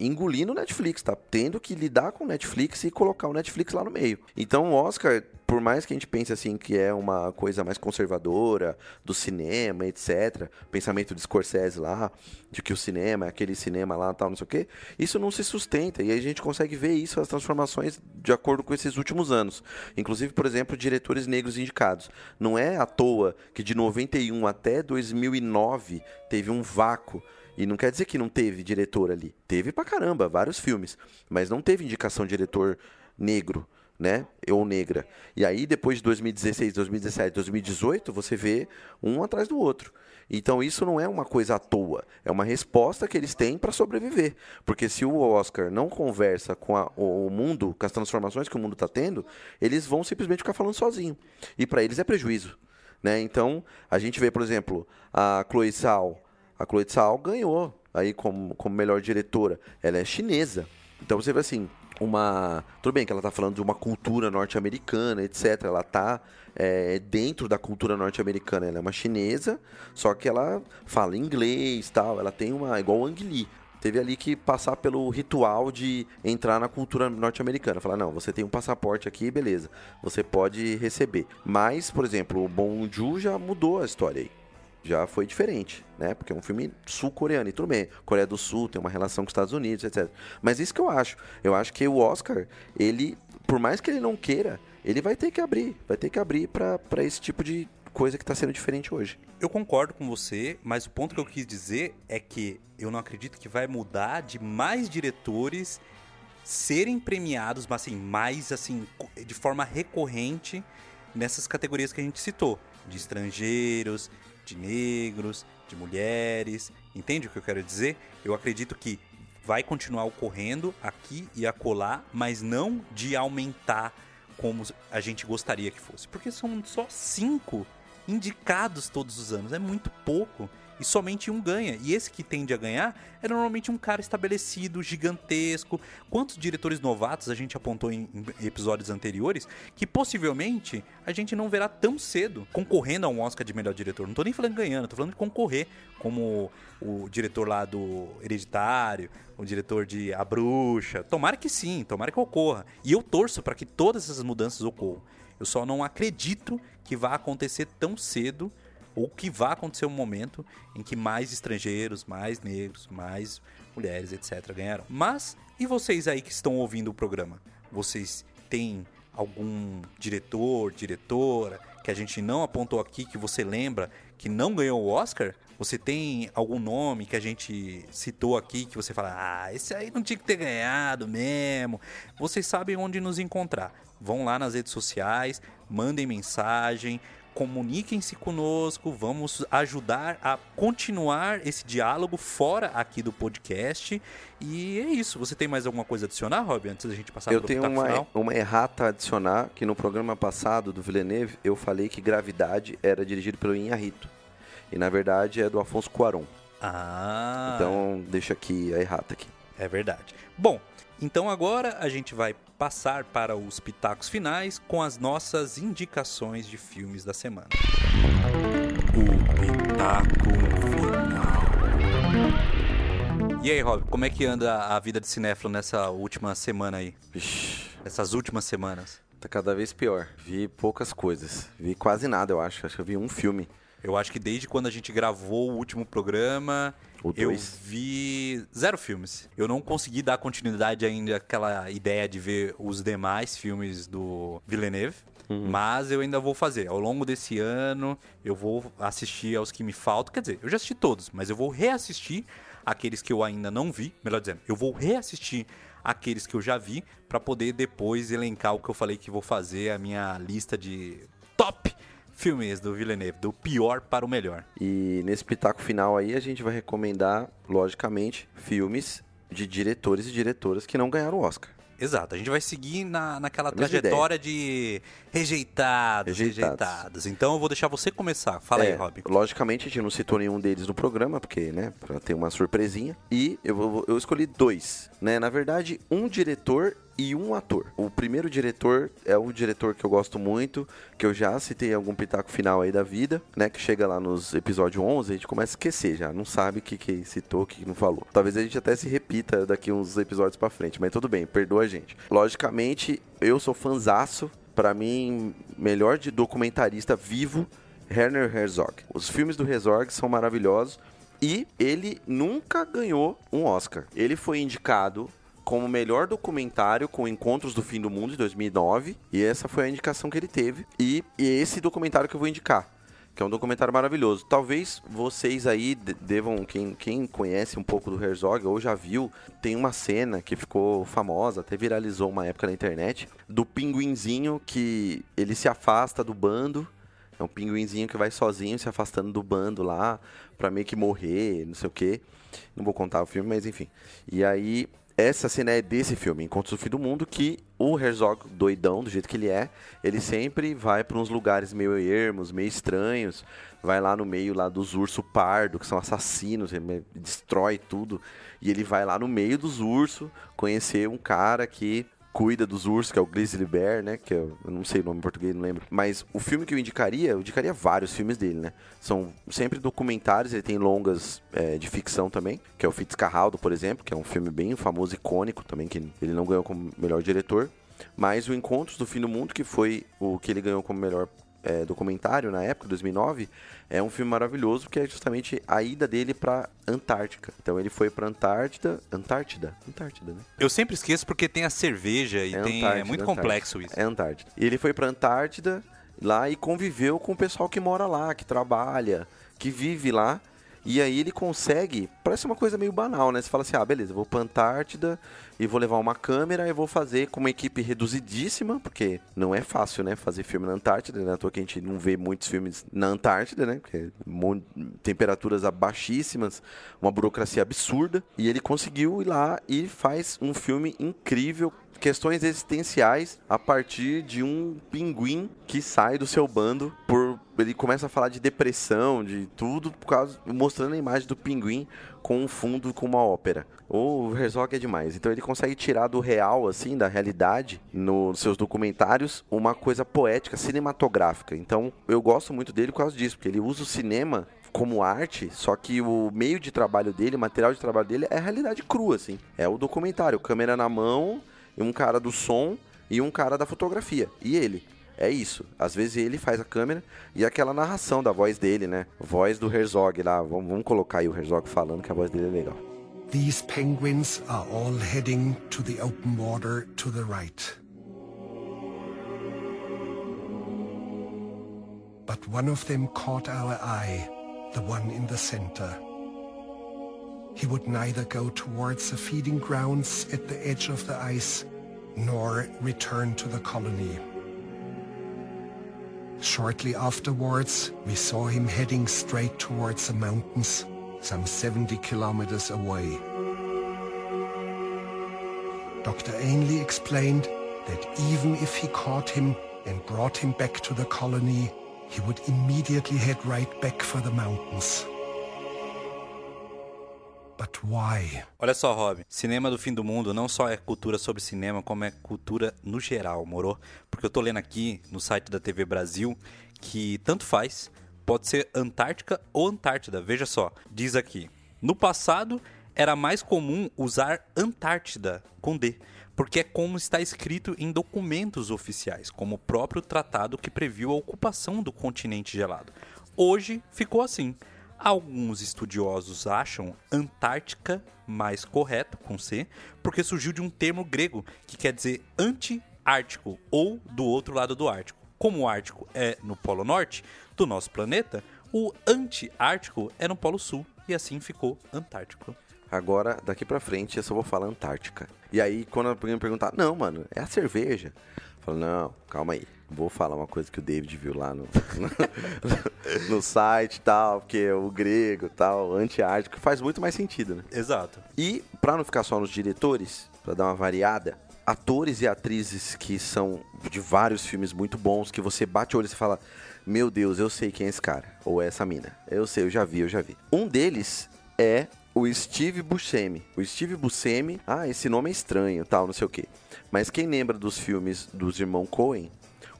engolindo o Netflix, tá tendo que lidar com o Netflix e colocar o Netflix lá no meio. Então o Oscar, por mais que a gente pense assim que é uma coisa mais conservadora do cinema, etc, pensamento de Scorsese lá, de que o cinema é aquele cinema lá, tal, não sei o quê, isso não se sustenta e a gente consegue ver isso as transformações de acordo com esses últimos anos. Inclusive, por exemplo, diretores negros indicados. Não é à toa que de 91 até 2009 teve um vácuo e não quer dizer que não teve diretor ali. Teve pra caramba, vários filmes. Mas não teve indicação de diretor negro, né? Ou negra. E aí, depois de 2016, 2017, 2018, você vê um atrás do outro. Então isso não é uma coisa à toa, é uma resposta que eles têm para sobreviver. Porque se o Oscar não conversa com a, o mundo, com as transformações que o mundo está tendo, eles vão simplesmente ficar falando sozinho. E para eles é prejuízo. Né? Então, a gente vê, por exemplo, a Chloe Zhao, a Chloe Zhao ganhou aí como, como melhor diretora. Ela é chinesa. Então você vê assim, uma. Tudo bem que ela está falando de uma cultura norte-americana, etc. Ela está é, dentro da cultura norte-americana. Ela é uma chinesa, só que ela fala inglês tal. Ela tem uma. igual o Ang Lee. Teve ali que passar pelo ritual de entrar na cultura norte-americana. Falar, não, você tem um passaporte aqui, beleza. Você pode receber. Mas, por exemplo, o Bong Joon já mudou a história aí já foi diferente, né? Porque é um filme sul-coreano e tudo bem. Coreia do Sul tem uma relação com os Estados Unidos, etc. Mas isso que eu acho. Eu acho que o Oscar, ele, por mais que ele não queira, ele vai ter que abrir, vai ter que abrir para esse tipo de coisa que tá sendo diferente hoje. Eu concordo com você, mas o ponto que eu quis dizer é que eu não acredito que vai mudar de mais diretores serem premiados, mas assim, mais assim, de forma recorrente nessas categorias que a gente citou, de estrangeiros, de negros, de mulheres. Entende o que eu quero dizer? Eu acredito que vai continuar ocorrendo aqui e acolá, mas não de aumentar como a gente gostaria que fosse. Porque são só cinco indicados todos os anos. É muito pouco. E somente um ganha. E esse que tende a ganhar é normalmente um cara estabelecido, gigantesco. Quantos diretores novatos a gente apontou em, episódios anteriores que possivelmente a gente não verá tão cedo concorrendo a um Oscar de melhor diretor? Não tô nem falando ganhando, tô falando de concorrer, como o diretor lá do Hereditário, o diretor de A Bruxa. Tomara que sim, tomara que ocorra. E eu torço para que todas essas mudanças ocorram. Eu só não acredito que vá acontecer tão cedo ou que vá acontecer um momento em que mais estrangeiros, mais negros, mais mulheres, etc. ganharão. Mas e vocês aí que estão ouvindo o programa? Vocês têm algum diretor, diretora que a gente não apontou aqui que você lembra que não ganhou o Oscar? Você tem algum nome que a gente citou aqui que você fala, ah, esse aí não tinha que ter ganhado mesmo? Vocês sabem onde nos encontrar. Vão lá nas redes sociais, mandem mensagem, comuniquem-se conosco, vamos ajudar a continuar esse diálogo fora aqui do podcast. E é isso. Você tem mais alguma coisa a adicionar, Rob, antes da gente passar eu pro tenho pitaco uma, final? uma errata a adicionar, que no programa passado do Villeneuve, eu falei que Gravidade era dirigido pelo Inharrito. E na verdade é do Afonso Cuarón. Ah, Então deixa aqui a errata aqui. é verdade. Bom, então agora a gente vai passar para os pitacos finais com as nossas indicações de filmes da semana. O pitaco final. E aí, Rob, como é que anda a vida de cinéfilo nessa última semana aí? Vixe, Essas últimas semanas? tá cada vez pior. Vi poucas coisas. Vi quase nada, eu acho. Acho que eu vi um filme. Eu acho que desde quando a gente gravou o último programa, Eu dois. vi zero filmes. Eu não consegui dar continuidade ainda àquela ideia de ver os demais filmes do Villeneuve. Mas eu ainda vou fazer. Ao longo desse ano, eu vou assistir aos que me faltam. Quer dizer, eu já assisti todos, mas eu vou reassistir aqueles que eu ainda não vi. Melhor dizendo, eu vou reassistir aqueles que eu já vi para poder depois elencar o que eu falei que vou fazer, a minha lista de top filmes do Villeneuve, do pior para o melhor. E nesse pitaco final aí a gente vai recomendar, logicamente, filmes de diretores e diretoras que não ganharam o Oscar. Exato, a gente vai seguir na, naquela trajetória de rejeitados, Rejeitados. rejeitados. Então eu vou deixar você começar. Fala aí, É, Rob. Logicamente a gente não citou nenhum deles no programa, porque, né, pra ter uma surpresinha. E eu, eu escolhi dois, né? Na verdade, um diretor e um ator. O primeiro diretor é o diretor que eu gosto muito, que eu já citei em algum pitaco final aí da vida, né? Que chega lá nos episódios 11, a gente começa a esquecer já, não sabe o que, que citou, o que, não falou. Talvez a gente até se repita daqui uns episódios pra frente, mas tudo bem, perdoa a gente. Logicamente, eu sou fanzaço, pra mim, melhor de documentarista vivo, Werner Herzog. Os filmes do Herzog são maravilhosos e ele nunca ganhou um Oscar. Ele foi indicado como melhor documentário com Encontros do Fim do Mundo de 2009 e essa foi a indicação que ele teve. E, e esse documentário que eu vou indicar, que é um documentário maravilhoso. Talvez vocês aí de- devam, quem, quem conhece um pouco do Herzog ou já viu, tem uma cena que ficou famosa, até viralizou uma época na internet, do pinguinzinho que ele se afasta do bando é um pinguinzinho que vai sozinho se afastando do bando lá pra meio que morrer, não sei o quê. Não vou contar o filme, mas enfim. E aí, essa cena é desse filme, Encontros do Fim do Mundo, que o Herzog, doidão, do jeito que ele é, ele sempre vai pra uns lugares meio ermos, meio estranhos. Vai lá no meio lá dos ursos pardo, que são assassinos, ele destrói tudo. E ele vai lá no meio dos ursos conhecer um cara que cuida dos ursos, que é o Grizzly Bear, né? Que eu, eu não sei o nome em português, não lembro. Mas o filme que eu indicaria, eu indicaria vários filmes dele, né? São sempre documentários, ele tem longas é, de ficção também, que é o Fitzcarraldo, por exemplo, que é um filme bem famoso, icônico também, que ele não ganhou como melhor diretor. Mas o Encontros do Fim do Mundo, que foi o que ele ganhou como melhor é, documentário na época, 2009, é um filme maravilhoso que é justamente a ida dele pra Antártica. Então ele foi pra Antártida, Antártida, Antártida, né? Eu sempre esqueço porque tem a cerveja e É tem, é muito Antártida. complexo isso. É Antártida. E ele foi pra Antártida lá e conviveu com o pessoal que mora lá, que trabalha, que vive lá. E aí ele consegue, parece uma coisa meio banal, né? Você fala assim, ah, beleza, vou pra Antártida e vou levar uma câmera e vou fazer com uma equipe reduzidíssima, porque não é fácil, né, fazer filme na Antártida, né? À toa que a gente não vê muitos filmes na Antártida, né? Porque temperaturas baixíssimas, uma burocracia absurda. E ele conseguiu ir lá e faz um filme incrível questões existenciais a partir de um pinguim que sai do seu bando por ele começa a falar de depressão, de tudo, por causa mostrando a imagem do pinguim com um fundo com uma ópera. O Herzog é demais. Então ele consegue tirar do real assim, da realidade nos seus documentários, uma coisa poética, cinematográfica. Então eu gosto muito dele por causa disso, porque ele usa o cinema como arte, só que o meio de trabalho dele, o material de trabalho dele é a realidade crua, assim. É o documentário, câmera na mão, um cara do som e um cara da fotografia. E ele. É isso. Às vezes ele faz a câmera e aquela narração da voz dele, né? Voz do Herzog lá. Vamos, vamos colocar aí o Herzog falando que a voz dele é legal. These penguins are all heading to the open water to the right. But one of them caught our eye, the one in the center. He would neither go towards the feeding grounds at the edge of the ice, nor return to the colony. Shortly afterwards, we saw him heading straight towards the mountains, some 70 kilometers away. Dr. Ainley explained that even if he caught him and brought him back to the colony, he would immediately head right back for the mountains. But why? Olha só, Rob, cinema do fim do mundo não só é cultura sobre cinema, como é cultura no geral, moro? Porque eu tô lendo aqui no site da TV Brasil que tanto faz, pode ser Antártica ou Antártida. Veja só, diz aqui: no passado era mais comum usar Antártida com D, porque é como está escrito em documentos oficiais, como o próprio tratado que previu a ocupação do continente gelado. Hoje ficou assim. Alguns estudiosos acham Antártica mais correto, com C, porque surgiu de um termo grego que quer dizer anti-ártico ou do outro lado do Ártico. Como o Ártico é no Polo Norte do nosso planeta, o anti-ártico é no Polo Sul e assim ficou Antártico. Agora, daqui pra frente, eu só vou falar Antártica. E aí, quando alguém me perguntar, não, mano, é a cerveja. Eu falo, não, calma aí. Vou falar uma coisa que o David viu lá no, no, no site e tal, porque é o grego e tal, anti-ártico, faz muito mais sentido, né? Exato. E, pra não ficar só nos diretores, pra dar uma variada, atores e atrizes que são de vários filmes muito bons, que você bate o olho e fala, meu Deus, eu sei quem é esse cara, ou é essa mina. Eu sei, eu já vi, eu já vi. Um deles é o Steve Buscemi. O Steve Buscemi, ah, esse nome é estranho, tal, não sei o quê. Mas quem lembra dos filmes dos irmãos Coen?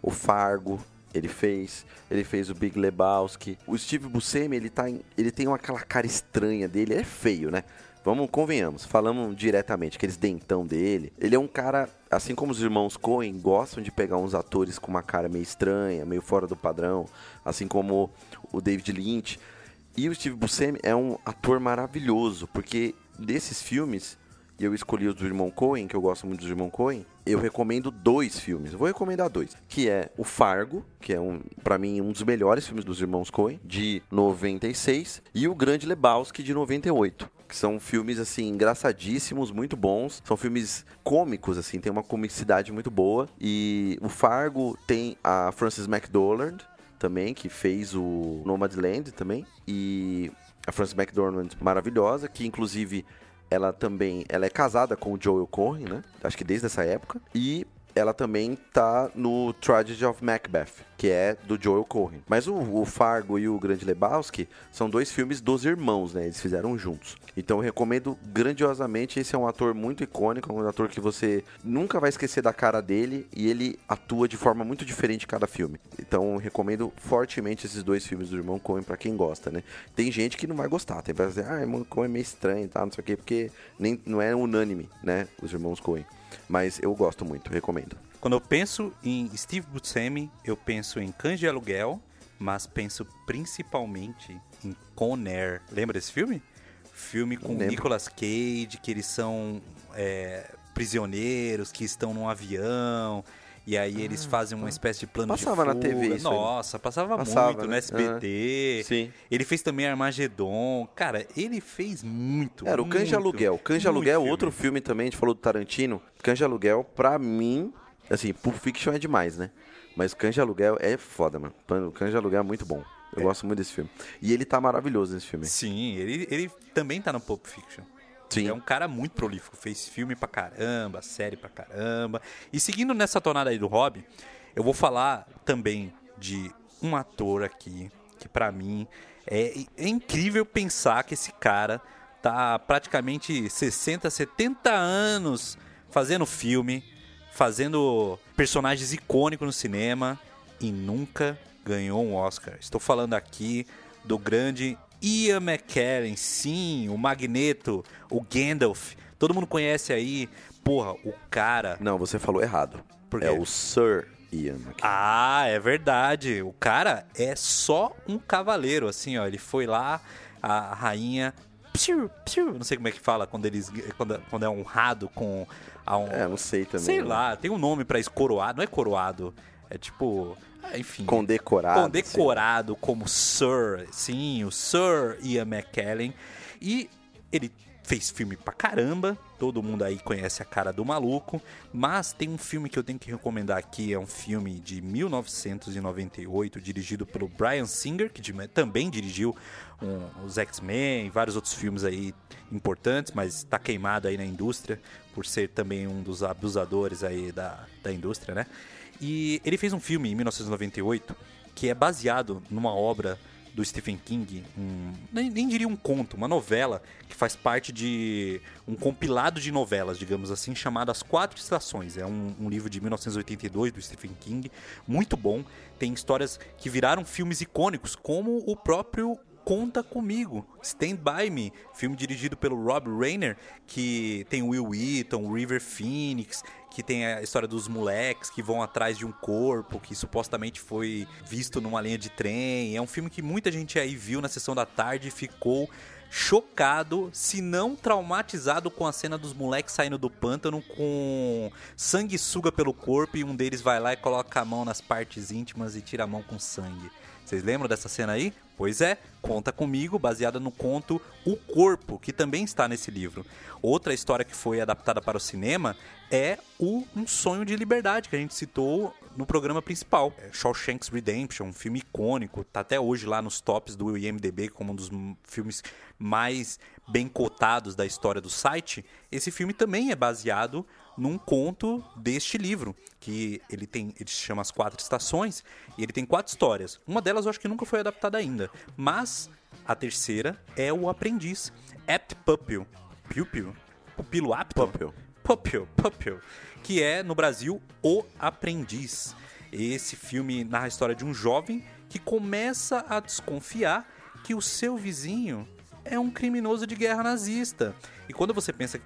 O Fargo, ele fez, ele fez o Big Lebowski. O Steve Buscemi, ele tá em, ele tem aquela cara estranha dele, é feio, né? Vamos, convenhamos, falamos diretamente, aqueles dentão dele. Ele é um cara, assim como os irmãos Coen, gostam de pegar uns atores com uma cara meio estranha, meio fora do padrão, assim como o David Lynch. E o Steve Buscemi é um ator maravilhoso, porque desses filmes, e eu escolhi os do irmão Coen, que eu gosto muito do irmão Coen, eu recomendo dois filmes. Eu vou recomendar dois, que é o Fargo, que é um, para mim um dos melhores filmes dos irmãos Coen, de 96, e o Grande Lebowski de 98, que são filmes assim engraçadíssimos, muito bons. São filmes cômicos assim, tem uma comicidade muito boa. E o Fargo tem a Frances McDormand também, que fez o Nomadland também, e a Frances McDormand maravilhosa, que inclusive ela também, ela é casada com o Joel Cohen, né? Acho que desde essa época. E ela também tá no Tragedy of Macbeth, que é do Joel Cohen. Mas o, o, Fargo e o Grande Lebowski são dois filmes dos irmãos, né? Eles fizeram juntos. Então eu recomendo grandiosamente. Esse é um ator muito icônico, um ator que você nunca vai esquecer da cara dele e ele atua de forma muito diferente em cada filme. Então eu recomendo fortemente esses dois filmes do irmão Coen para quem gosta, né? Tem gente que não vai gostar, tem pra dizer, ah, irmão Coen é meio estranho e tal, não sei o quê, porque nem, não é unânime, né? Os irmãos Coen. Mas eu gosto muito, recomendo. Quando eu penso em Steve Buscemi, eu penso em Cães de Aluguel, mas penso principalmente em Con Air. Lembra desse filme? Filme com Nicolas Cage, que eles são é, prisioneiros, que estão num avião. E aí eles fazem uma espécie de plano Ah, Passava de na fuga. TV isso. Nossa, passava, Passava, muito no né? SBT. Sim. Ele fez também Armagedon. Cara, ele fez muito. Era o muito, Aluguel. Muito Aluguel é filme. outro filme também, a gente falou do Tarantino. De Aluguel, pra mim, assim, Pulp Fiction é demais, né? Mas de Aluguel é foda, mano. O de Aluguel é muito bom. Eu gosto muito desse filme. E ele tá maravilhoso nesse filme. Sim, ele, ele também tá no Pulp Fiction. Sim. É um cara muito prolífico, fez filme pra caramba, série pra caramba. E seguindo nessa tonada aí do hobby, eu vou falar também de um ator aqui que pra mim é, é incrível pensar que esse cara tá praticamente 60, 70 anos fazendo filme, fazendo personagens icônicos no cinema e nunca ganhou um Oscar. Estou falando aqui do grande Ian McKellen, sim, o Magneto, o Gandalf. Todo mundo conhece aí, porra, o cara. Não, você falou errado. Por É quê? o Sir Ian McKellen. Ah, é verdade. O cara é só um cavaleiro, assim, ó. Ele foi lá, a rainha. Psiu, psiu, não sei como é que fala quando eles. Quando, quando é honrado com. A um, É, não sei também. sei né? lá, tem um nome pra isso, coroado. Não é coroado. É tipo. ah, Enfim. Condecorado. condecorado como Sir, sim, o Sir Ian McKellen. E ele fez filme pra caramba, todo mundo aí conhece a cara do maluco, mas tem um filme que eu tenho que recomendar aqui, é um filme de 1998, dirigido pelo Brian Singer, que também dirigiu um- os X-Men e vários outros filmes aí importantes, mas tá queimado aí na indústria, por ser também um dos abusadores aí da, da indústria, né? E ele fez um filme em 1998 que é baseado numa obra do Stephen King, um, nem, nem diria um conto, uma novela que faz parte de um compilado de novelas, digamos assim, chamado As Quatro Estações. É um, um livro de 1982 do Stephen King, muito bom. Tem histórias que viraram filmes icônicos, como o próprio Conta Comigo, Stand By Me, filme dirigido pelo Rob Reiner, que tem Will Wheaton, River Phoenix, que tem a história dos moleques que vão atrás de um corpo que supostamente foi visto numa linha de trem. É um filme que muita gente aí viu na sessão da tarde e ficou chocado, se não traumatizado com a cena dos moleques saindo do pântano com sanguessuga pelo corpo e um deles vai lá e coloca a mão nas partes íntimas e tira a mão com sangue. Vocês lembram dessa cena aí? Pois é, conta comigo, baseada no conto O Corpo, que também está nesse livro. Outra história que foi adaptada para o cinema é o Um Sonho de Liberdade, que a gente citou no programa principal. É Shawshanks Redemption, um filme icônico, tá até hoje lá nos tops do IMDB como um dos filmes mais bem cotados da história do site. Esse filme também é baseado num conto deste livro, que ele tem, ele se chama As Quatro Estações, e ele tem quatro histórias. Uma delas eu acho que nunca foi adaptada ainda, mas a terceira é O Aprendiz, Apt Pupil, Pupil, Pupilo Apto, Pupil. Pupil, Pupil, que é no Brasil O Aprendiz. Esse filme narra a história de um jovem que começa a desconfiar que o seu vizinho é um criminoso de guerra nazista. E quando você pensa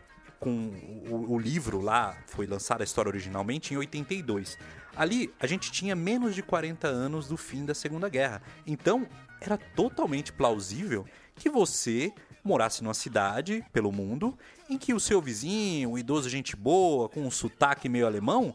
com o, o livro lá, foi lançada a história originalmente em 82. Ali a gente tinha menos de 40 anos do fim da Segunda Guerra. Então era totalmente plausível que você morasse numa cidade pelo mundo em que o seu vizinho, um idoso gente boa, com um sotaque meio alemão,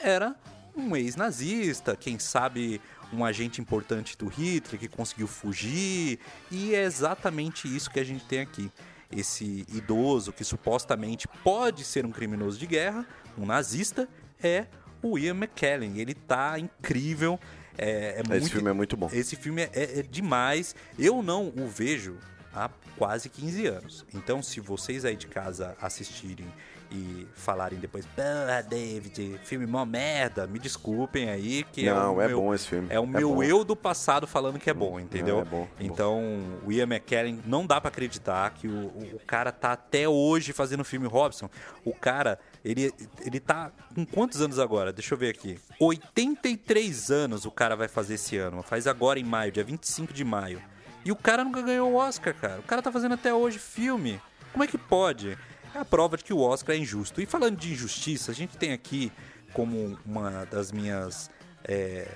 era um ex-nazista, quem sabe um agente importante do Hitler que conseguiu fugir, e é exatamente isso que a gente tem aqui. Esse idoso que supostamente pode ser um criminoso de guerra, um nazista, é o Ian McKellen. Ele tá incrível. É, é Esse muito- filme é muito bom. esse filme é, é- é demais. Eu não o vejo há quase 15 anos. Então, se vocês aí de casa assistirem e falarem depois, ah, David, filme mó merda, me desculpem aí, que é Não, o é meu, bom esse filme. É o É meu bom. eu do passado falando que é bom, entendeu? Não, é bom, é bom. então, o Ian McKellen, não dá pra acreditar que o, o cara tá até hoje fazendo filme Robson. O cara, ele, ele tá com quantos anos agora? Deixa eu ver aqui. 83 anos o cara vai fazer esse ano. Faz agora em maio, dia 25 de maio. E o cara nunca ganhou o Oscar, cara. O cara tá fazendo até hoje filme. Como é que pode? É a prova de que o Oscar é injusto. E falando de injustiça, a gente tem aqui como uma das minhas é,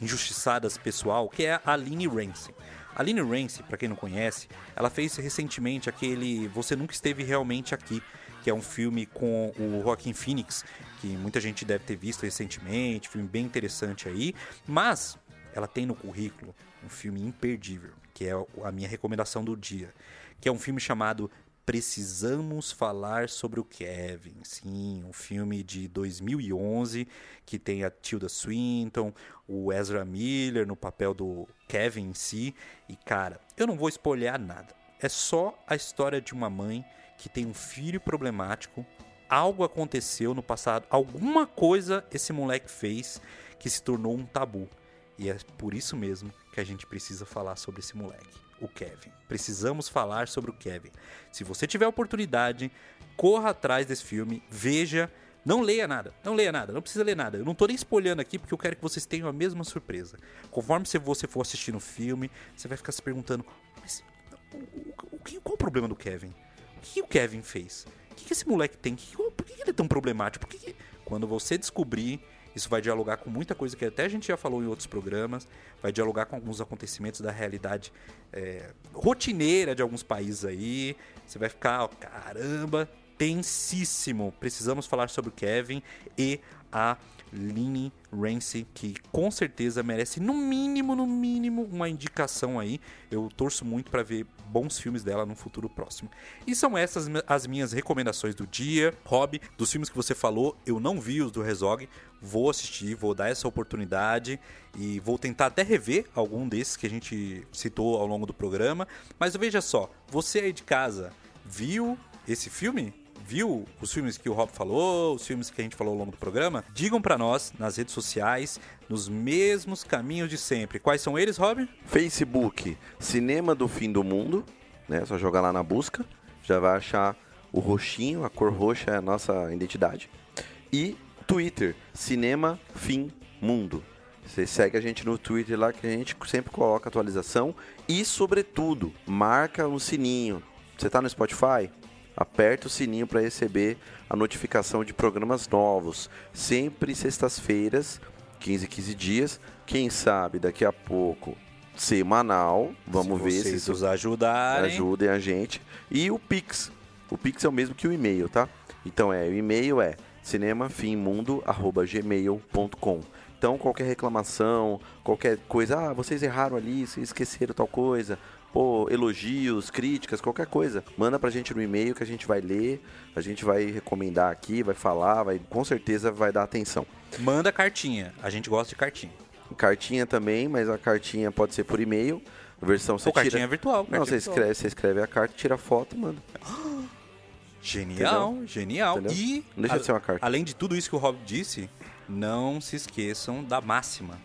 injustiçadas pessoal, que é a Aline Rancey. A Aline Rancey, pra quem não conhece, ela fez recentemente aquele Você Nunca Esteve Realmente Aqui, que é um filme com o Joaquin Phoenix, que muita gente deve ter visto recentemente, filme bem interessante aí, mas ela tem no currículo um filme imperdível, que é a minha recomendação do dia, que é um filme chamado Precisamos Falar sobre o Kevin. Sim, um filme de 2011 que tem a Tilda Swinton, o Ezra Miller no papel do Kevin em si. E cara, eu não vou espolhar nada. É só a história de uma mãe que tem um filho problemático. Algo aconteceu no passado, alguma coisa esse moleque fez que se tornou um tabu. E é por isso mesmo que a gente precisa falar sobre esse moleque, o Kevin. Precisamos falar sobre o Kevin. Se você tiver oportunidade, corra atrás desse filme, veja. Não leia nada, não leia nada, não precisa ler nada. Eu não tô nem espolhando aqui porque eu quero que vocês tenham a mesma surpresa. Conforme você for assistindo o filme, você vai ficar se perguntando: mas o, o, qual o problema do Kevin? O que o Kevin fez? O que esse moleque tem? Por que ele é tão problemático? Por que... Quando você descobrir isso vai dialogar com muita coisa que até a gente já falou em outros programas, vai dialogar com alguns acontecimentos da realidade é, rotineira de alguns países aí. Você vai ficar, ó, caramba, tensíssimo. Precisamos falar sobre o Kevin e a Lini Rance, que com certeza merece no mínimo, no mínimo, uma indicação aí. Eu torço muito para ver bons filmes dela no futuro próximo. E são essas as minhas recomendações do dia. Rob, dos filmes que você falou, eu não vi os do Rezog. Vou assistir, vou dar essa oportunidade e vou tentar até rever algum desses que a gente citou ao longo do programa. Mas veja só, você aí de casa viu esse filme? Viu os filmes que o Rob falou, os filmes que a gente falou ao longo do programa, digam para nós nas redes sociais, nos mesmos caminhos de sempre. Quais são eles, Rob? Facebook, Cinema do Fim do Mundo, né? Só jogar lá na busca, já vai achar o roxinho, a cor roxa é a nossa identidade. E Twitter, Cinema Fim Mundo. Você segue a gente no Twitter lá que a gente sempre coloca atualização e, sobretudo, marca o sininho. Você está no Spotify? Aperta o sininho para receber a notificação de programas novos. Sempre sextas-feiras, 15, 15 dias. Quem sabe daqui a pouco semanal. Vamos se ver se isso ajudarem. Ajudem a gente. E o Pix. O Pix é o mesmo que o e-mail, tá? Então é, o e-mail é cinemafimmundo@gmail.com. Então qualquer reclamação, qualquer coisa, ah, vocês erraram ali, vocês esqueceram tal coisa, pô, elogios, críticas, qualquer coisa, manda pra gente no e-mail que a gente vai ler, a gente vai recomendar aqui, vai falar, vai com certeza vai dar atenção. Manda cartinha, a gente gosta de cartinha. Cartinha também, mas a cartinha pode ser por e-mail, versão você Ou tira... cartinha virtual. Não, cartinha você virtual. escreve, você escreve a carta, tira a foto e manda. Genial, genial. Entendeu? E, Não deixa de ser uma carta. além de tudo isso que o Rob disse, não se esqueçam da máxima.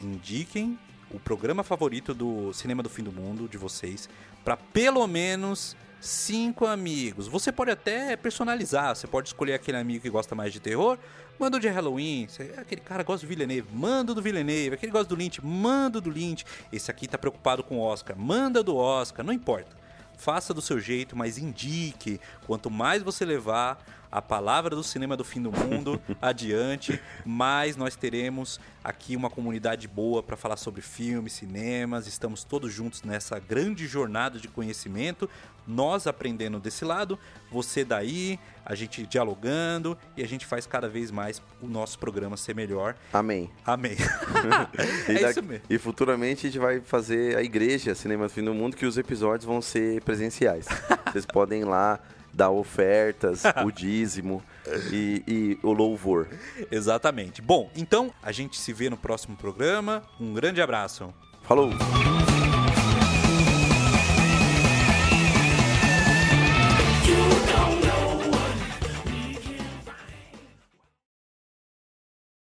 Indiquem o programa favorito do Cinema do Fim do Mundo de vocês para pelo menos cinco amigos. Você pode até personalizar, você pode escolher aquele amigo que gosta mais de terror, manda o de Halloween, aquele cara gosta do Villeneuve, manda do Villeneuve, aquele gosta do Lynch, manda do Lynch, esse aqui tá preocupado com o Oscar, manda do Oscar, não importa. Faça do seu jeito, mas indique. Quanto mais você levar a palavra do cinema do fim do mundo adiante, mais nós teremos aqui uma comunidade boa para falar sobre filmes, cinemas. Estamos todos juntos nessa grande jornada de conhecimento. Nós aprendendo desse lado, você daí, a gente dialogando e a gente faz cada vez mais o nosso programa ser melhor. Amém. Amém. E, é da- isso mesmo. e futuramente a gente vai fazer a igreja Cinema do Fim do Mundo, que os episódios vão ser presenciais. Vocês podem ir lá dar ofertas, o dízimo e, e o louvor. Exatamente. Bom, então a gente se vê no próximo programa. Um grande abraço. Falou!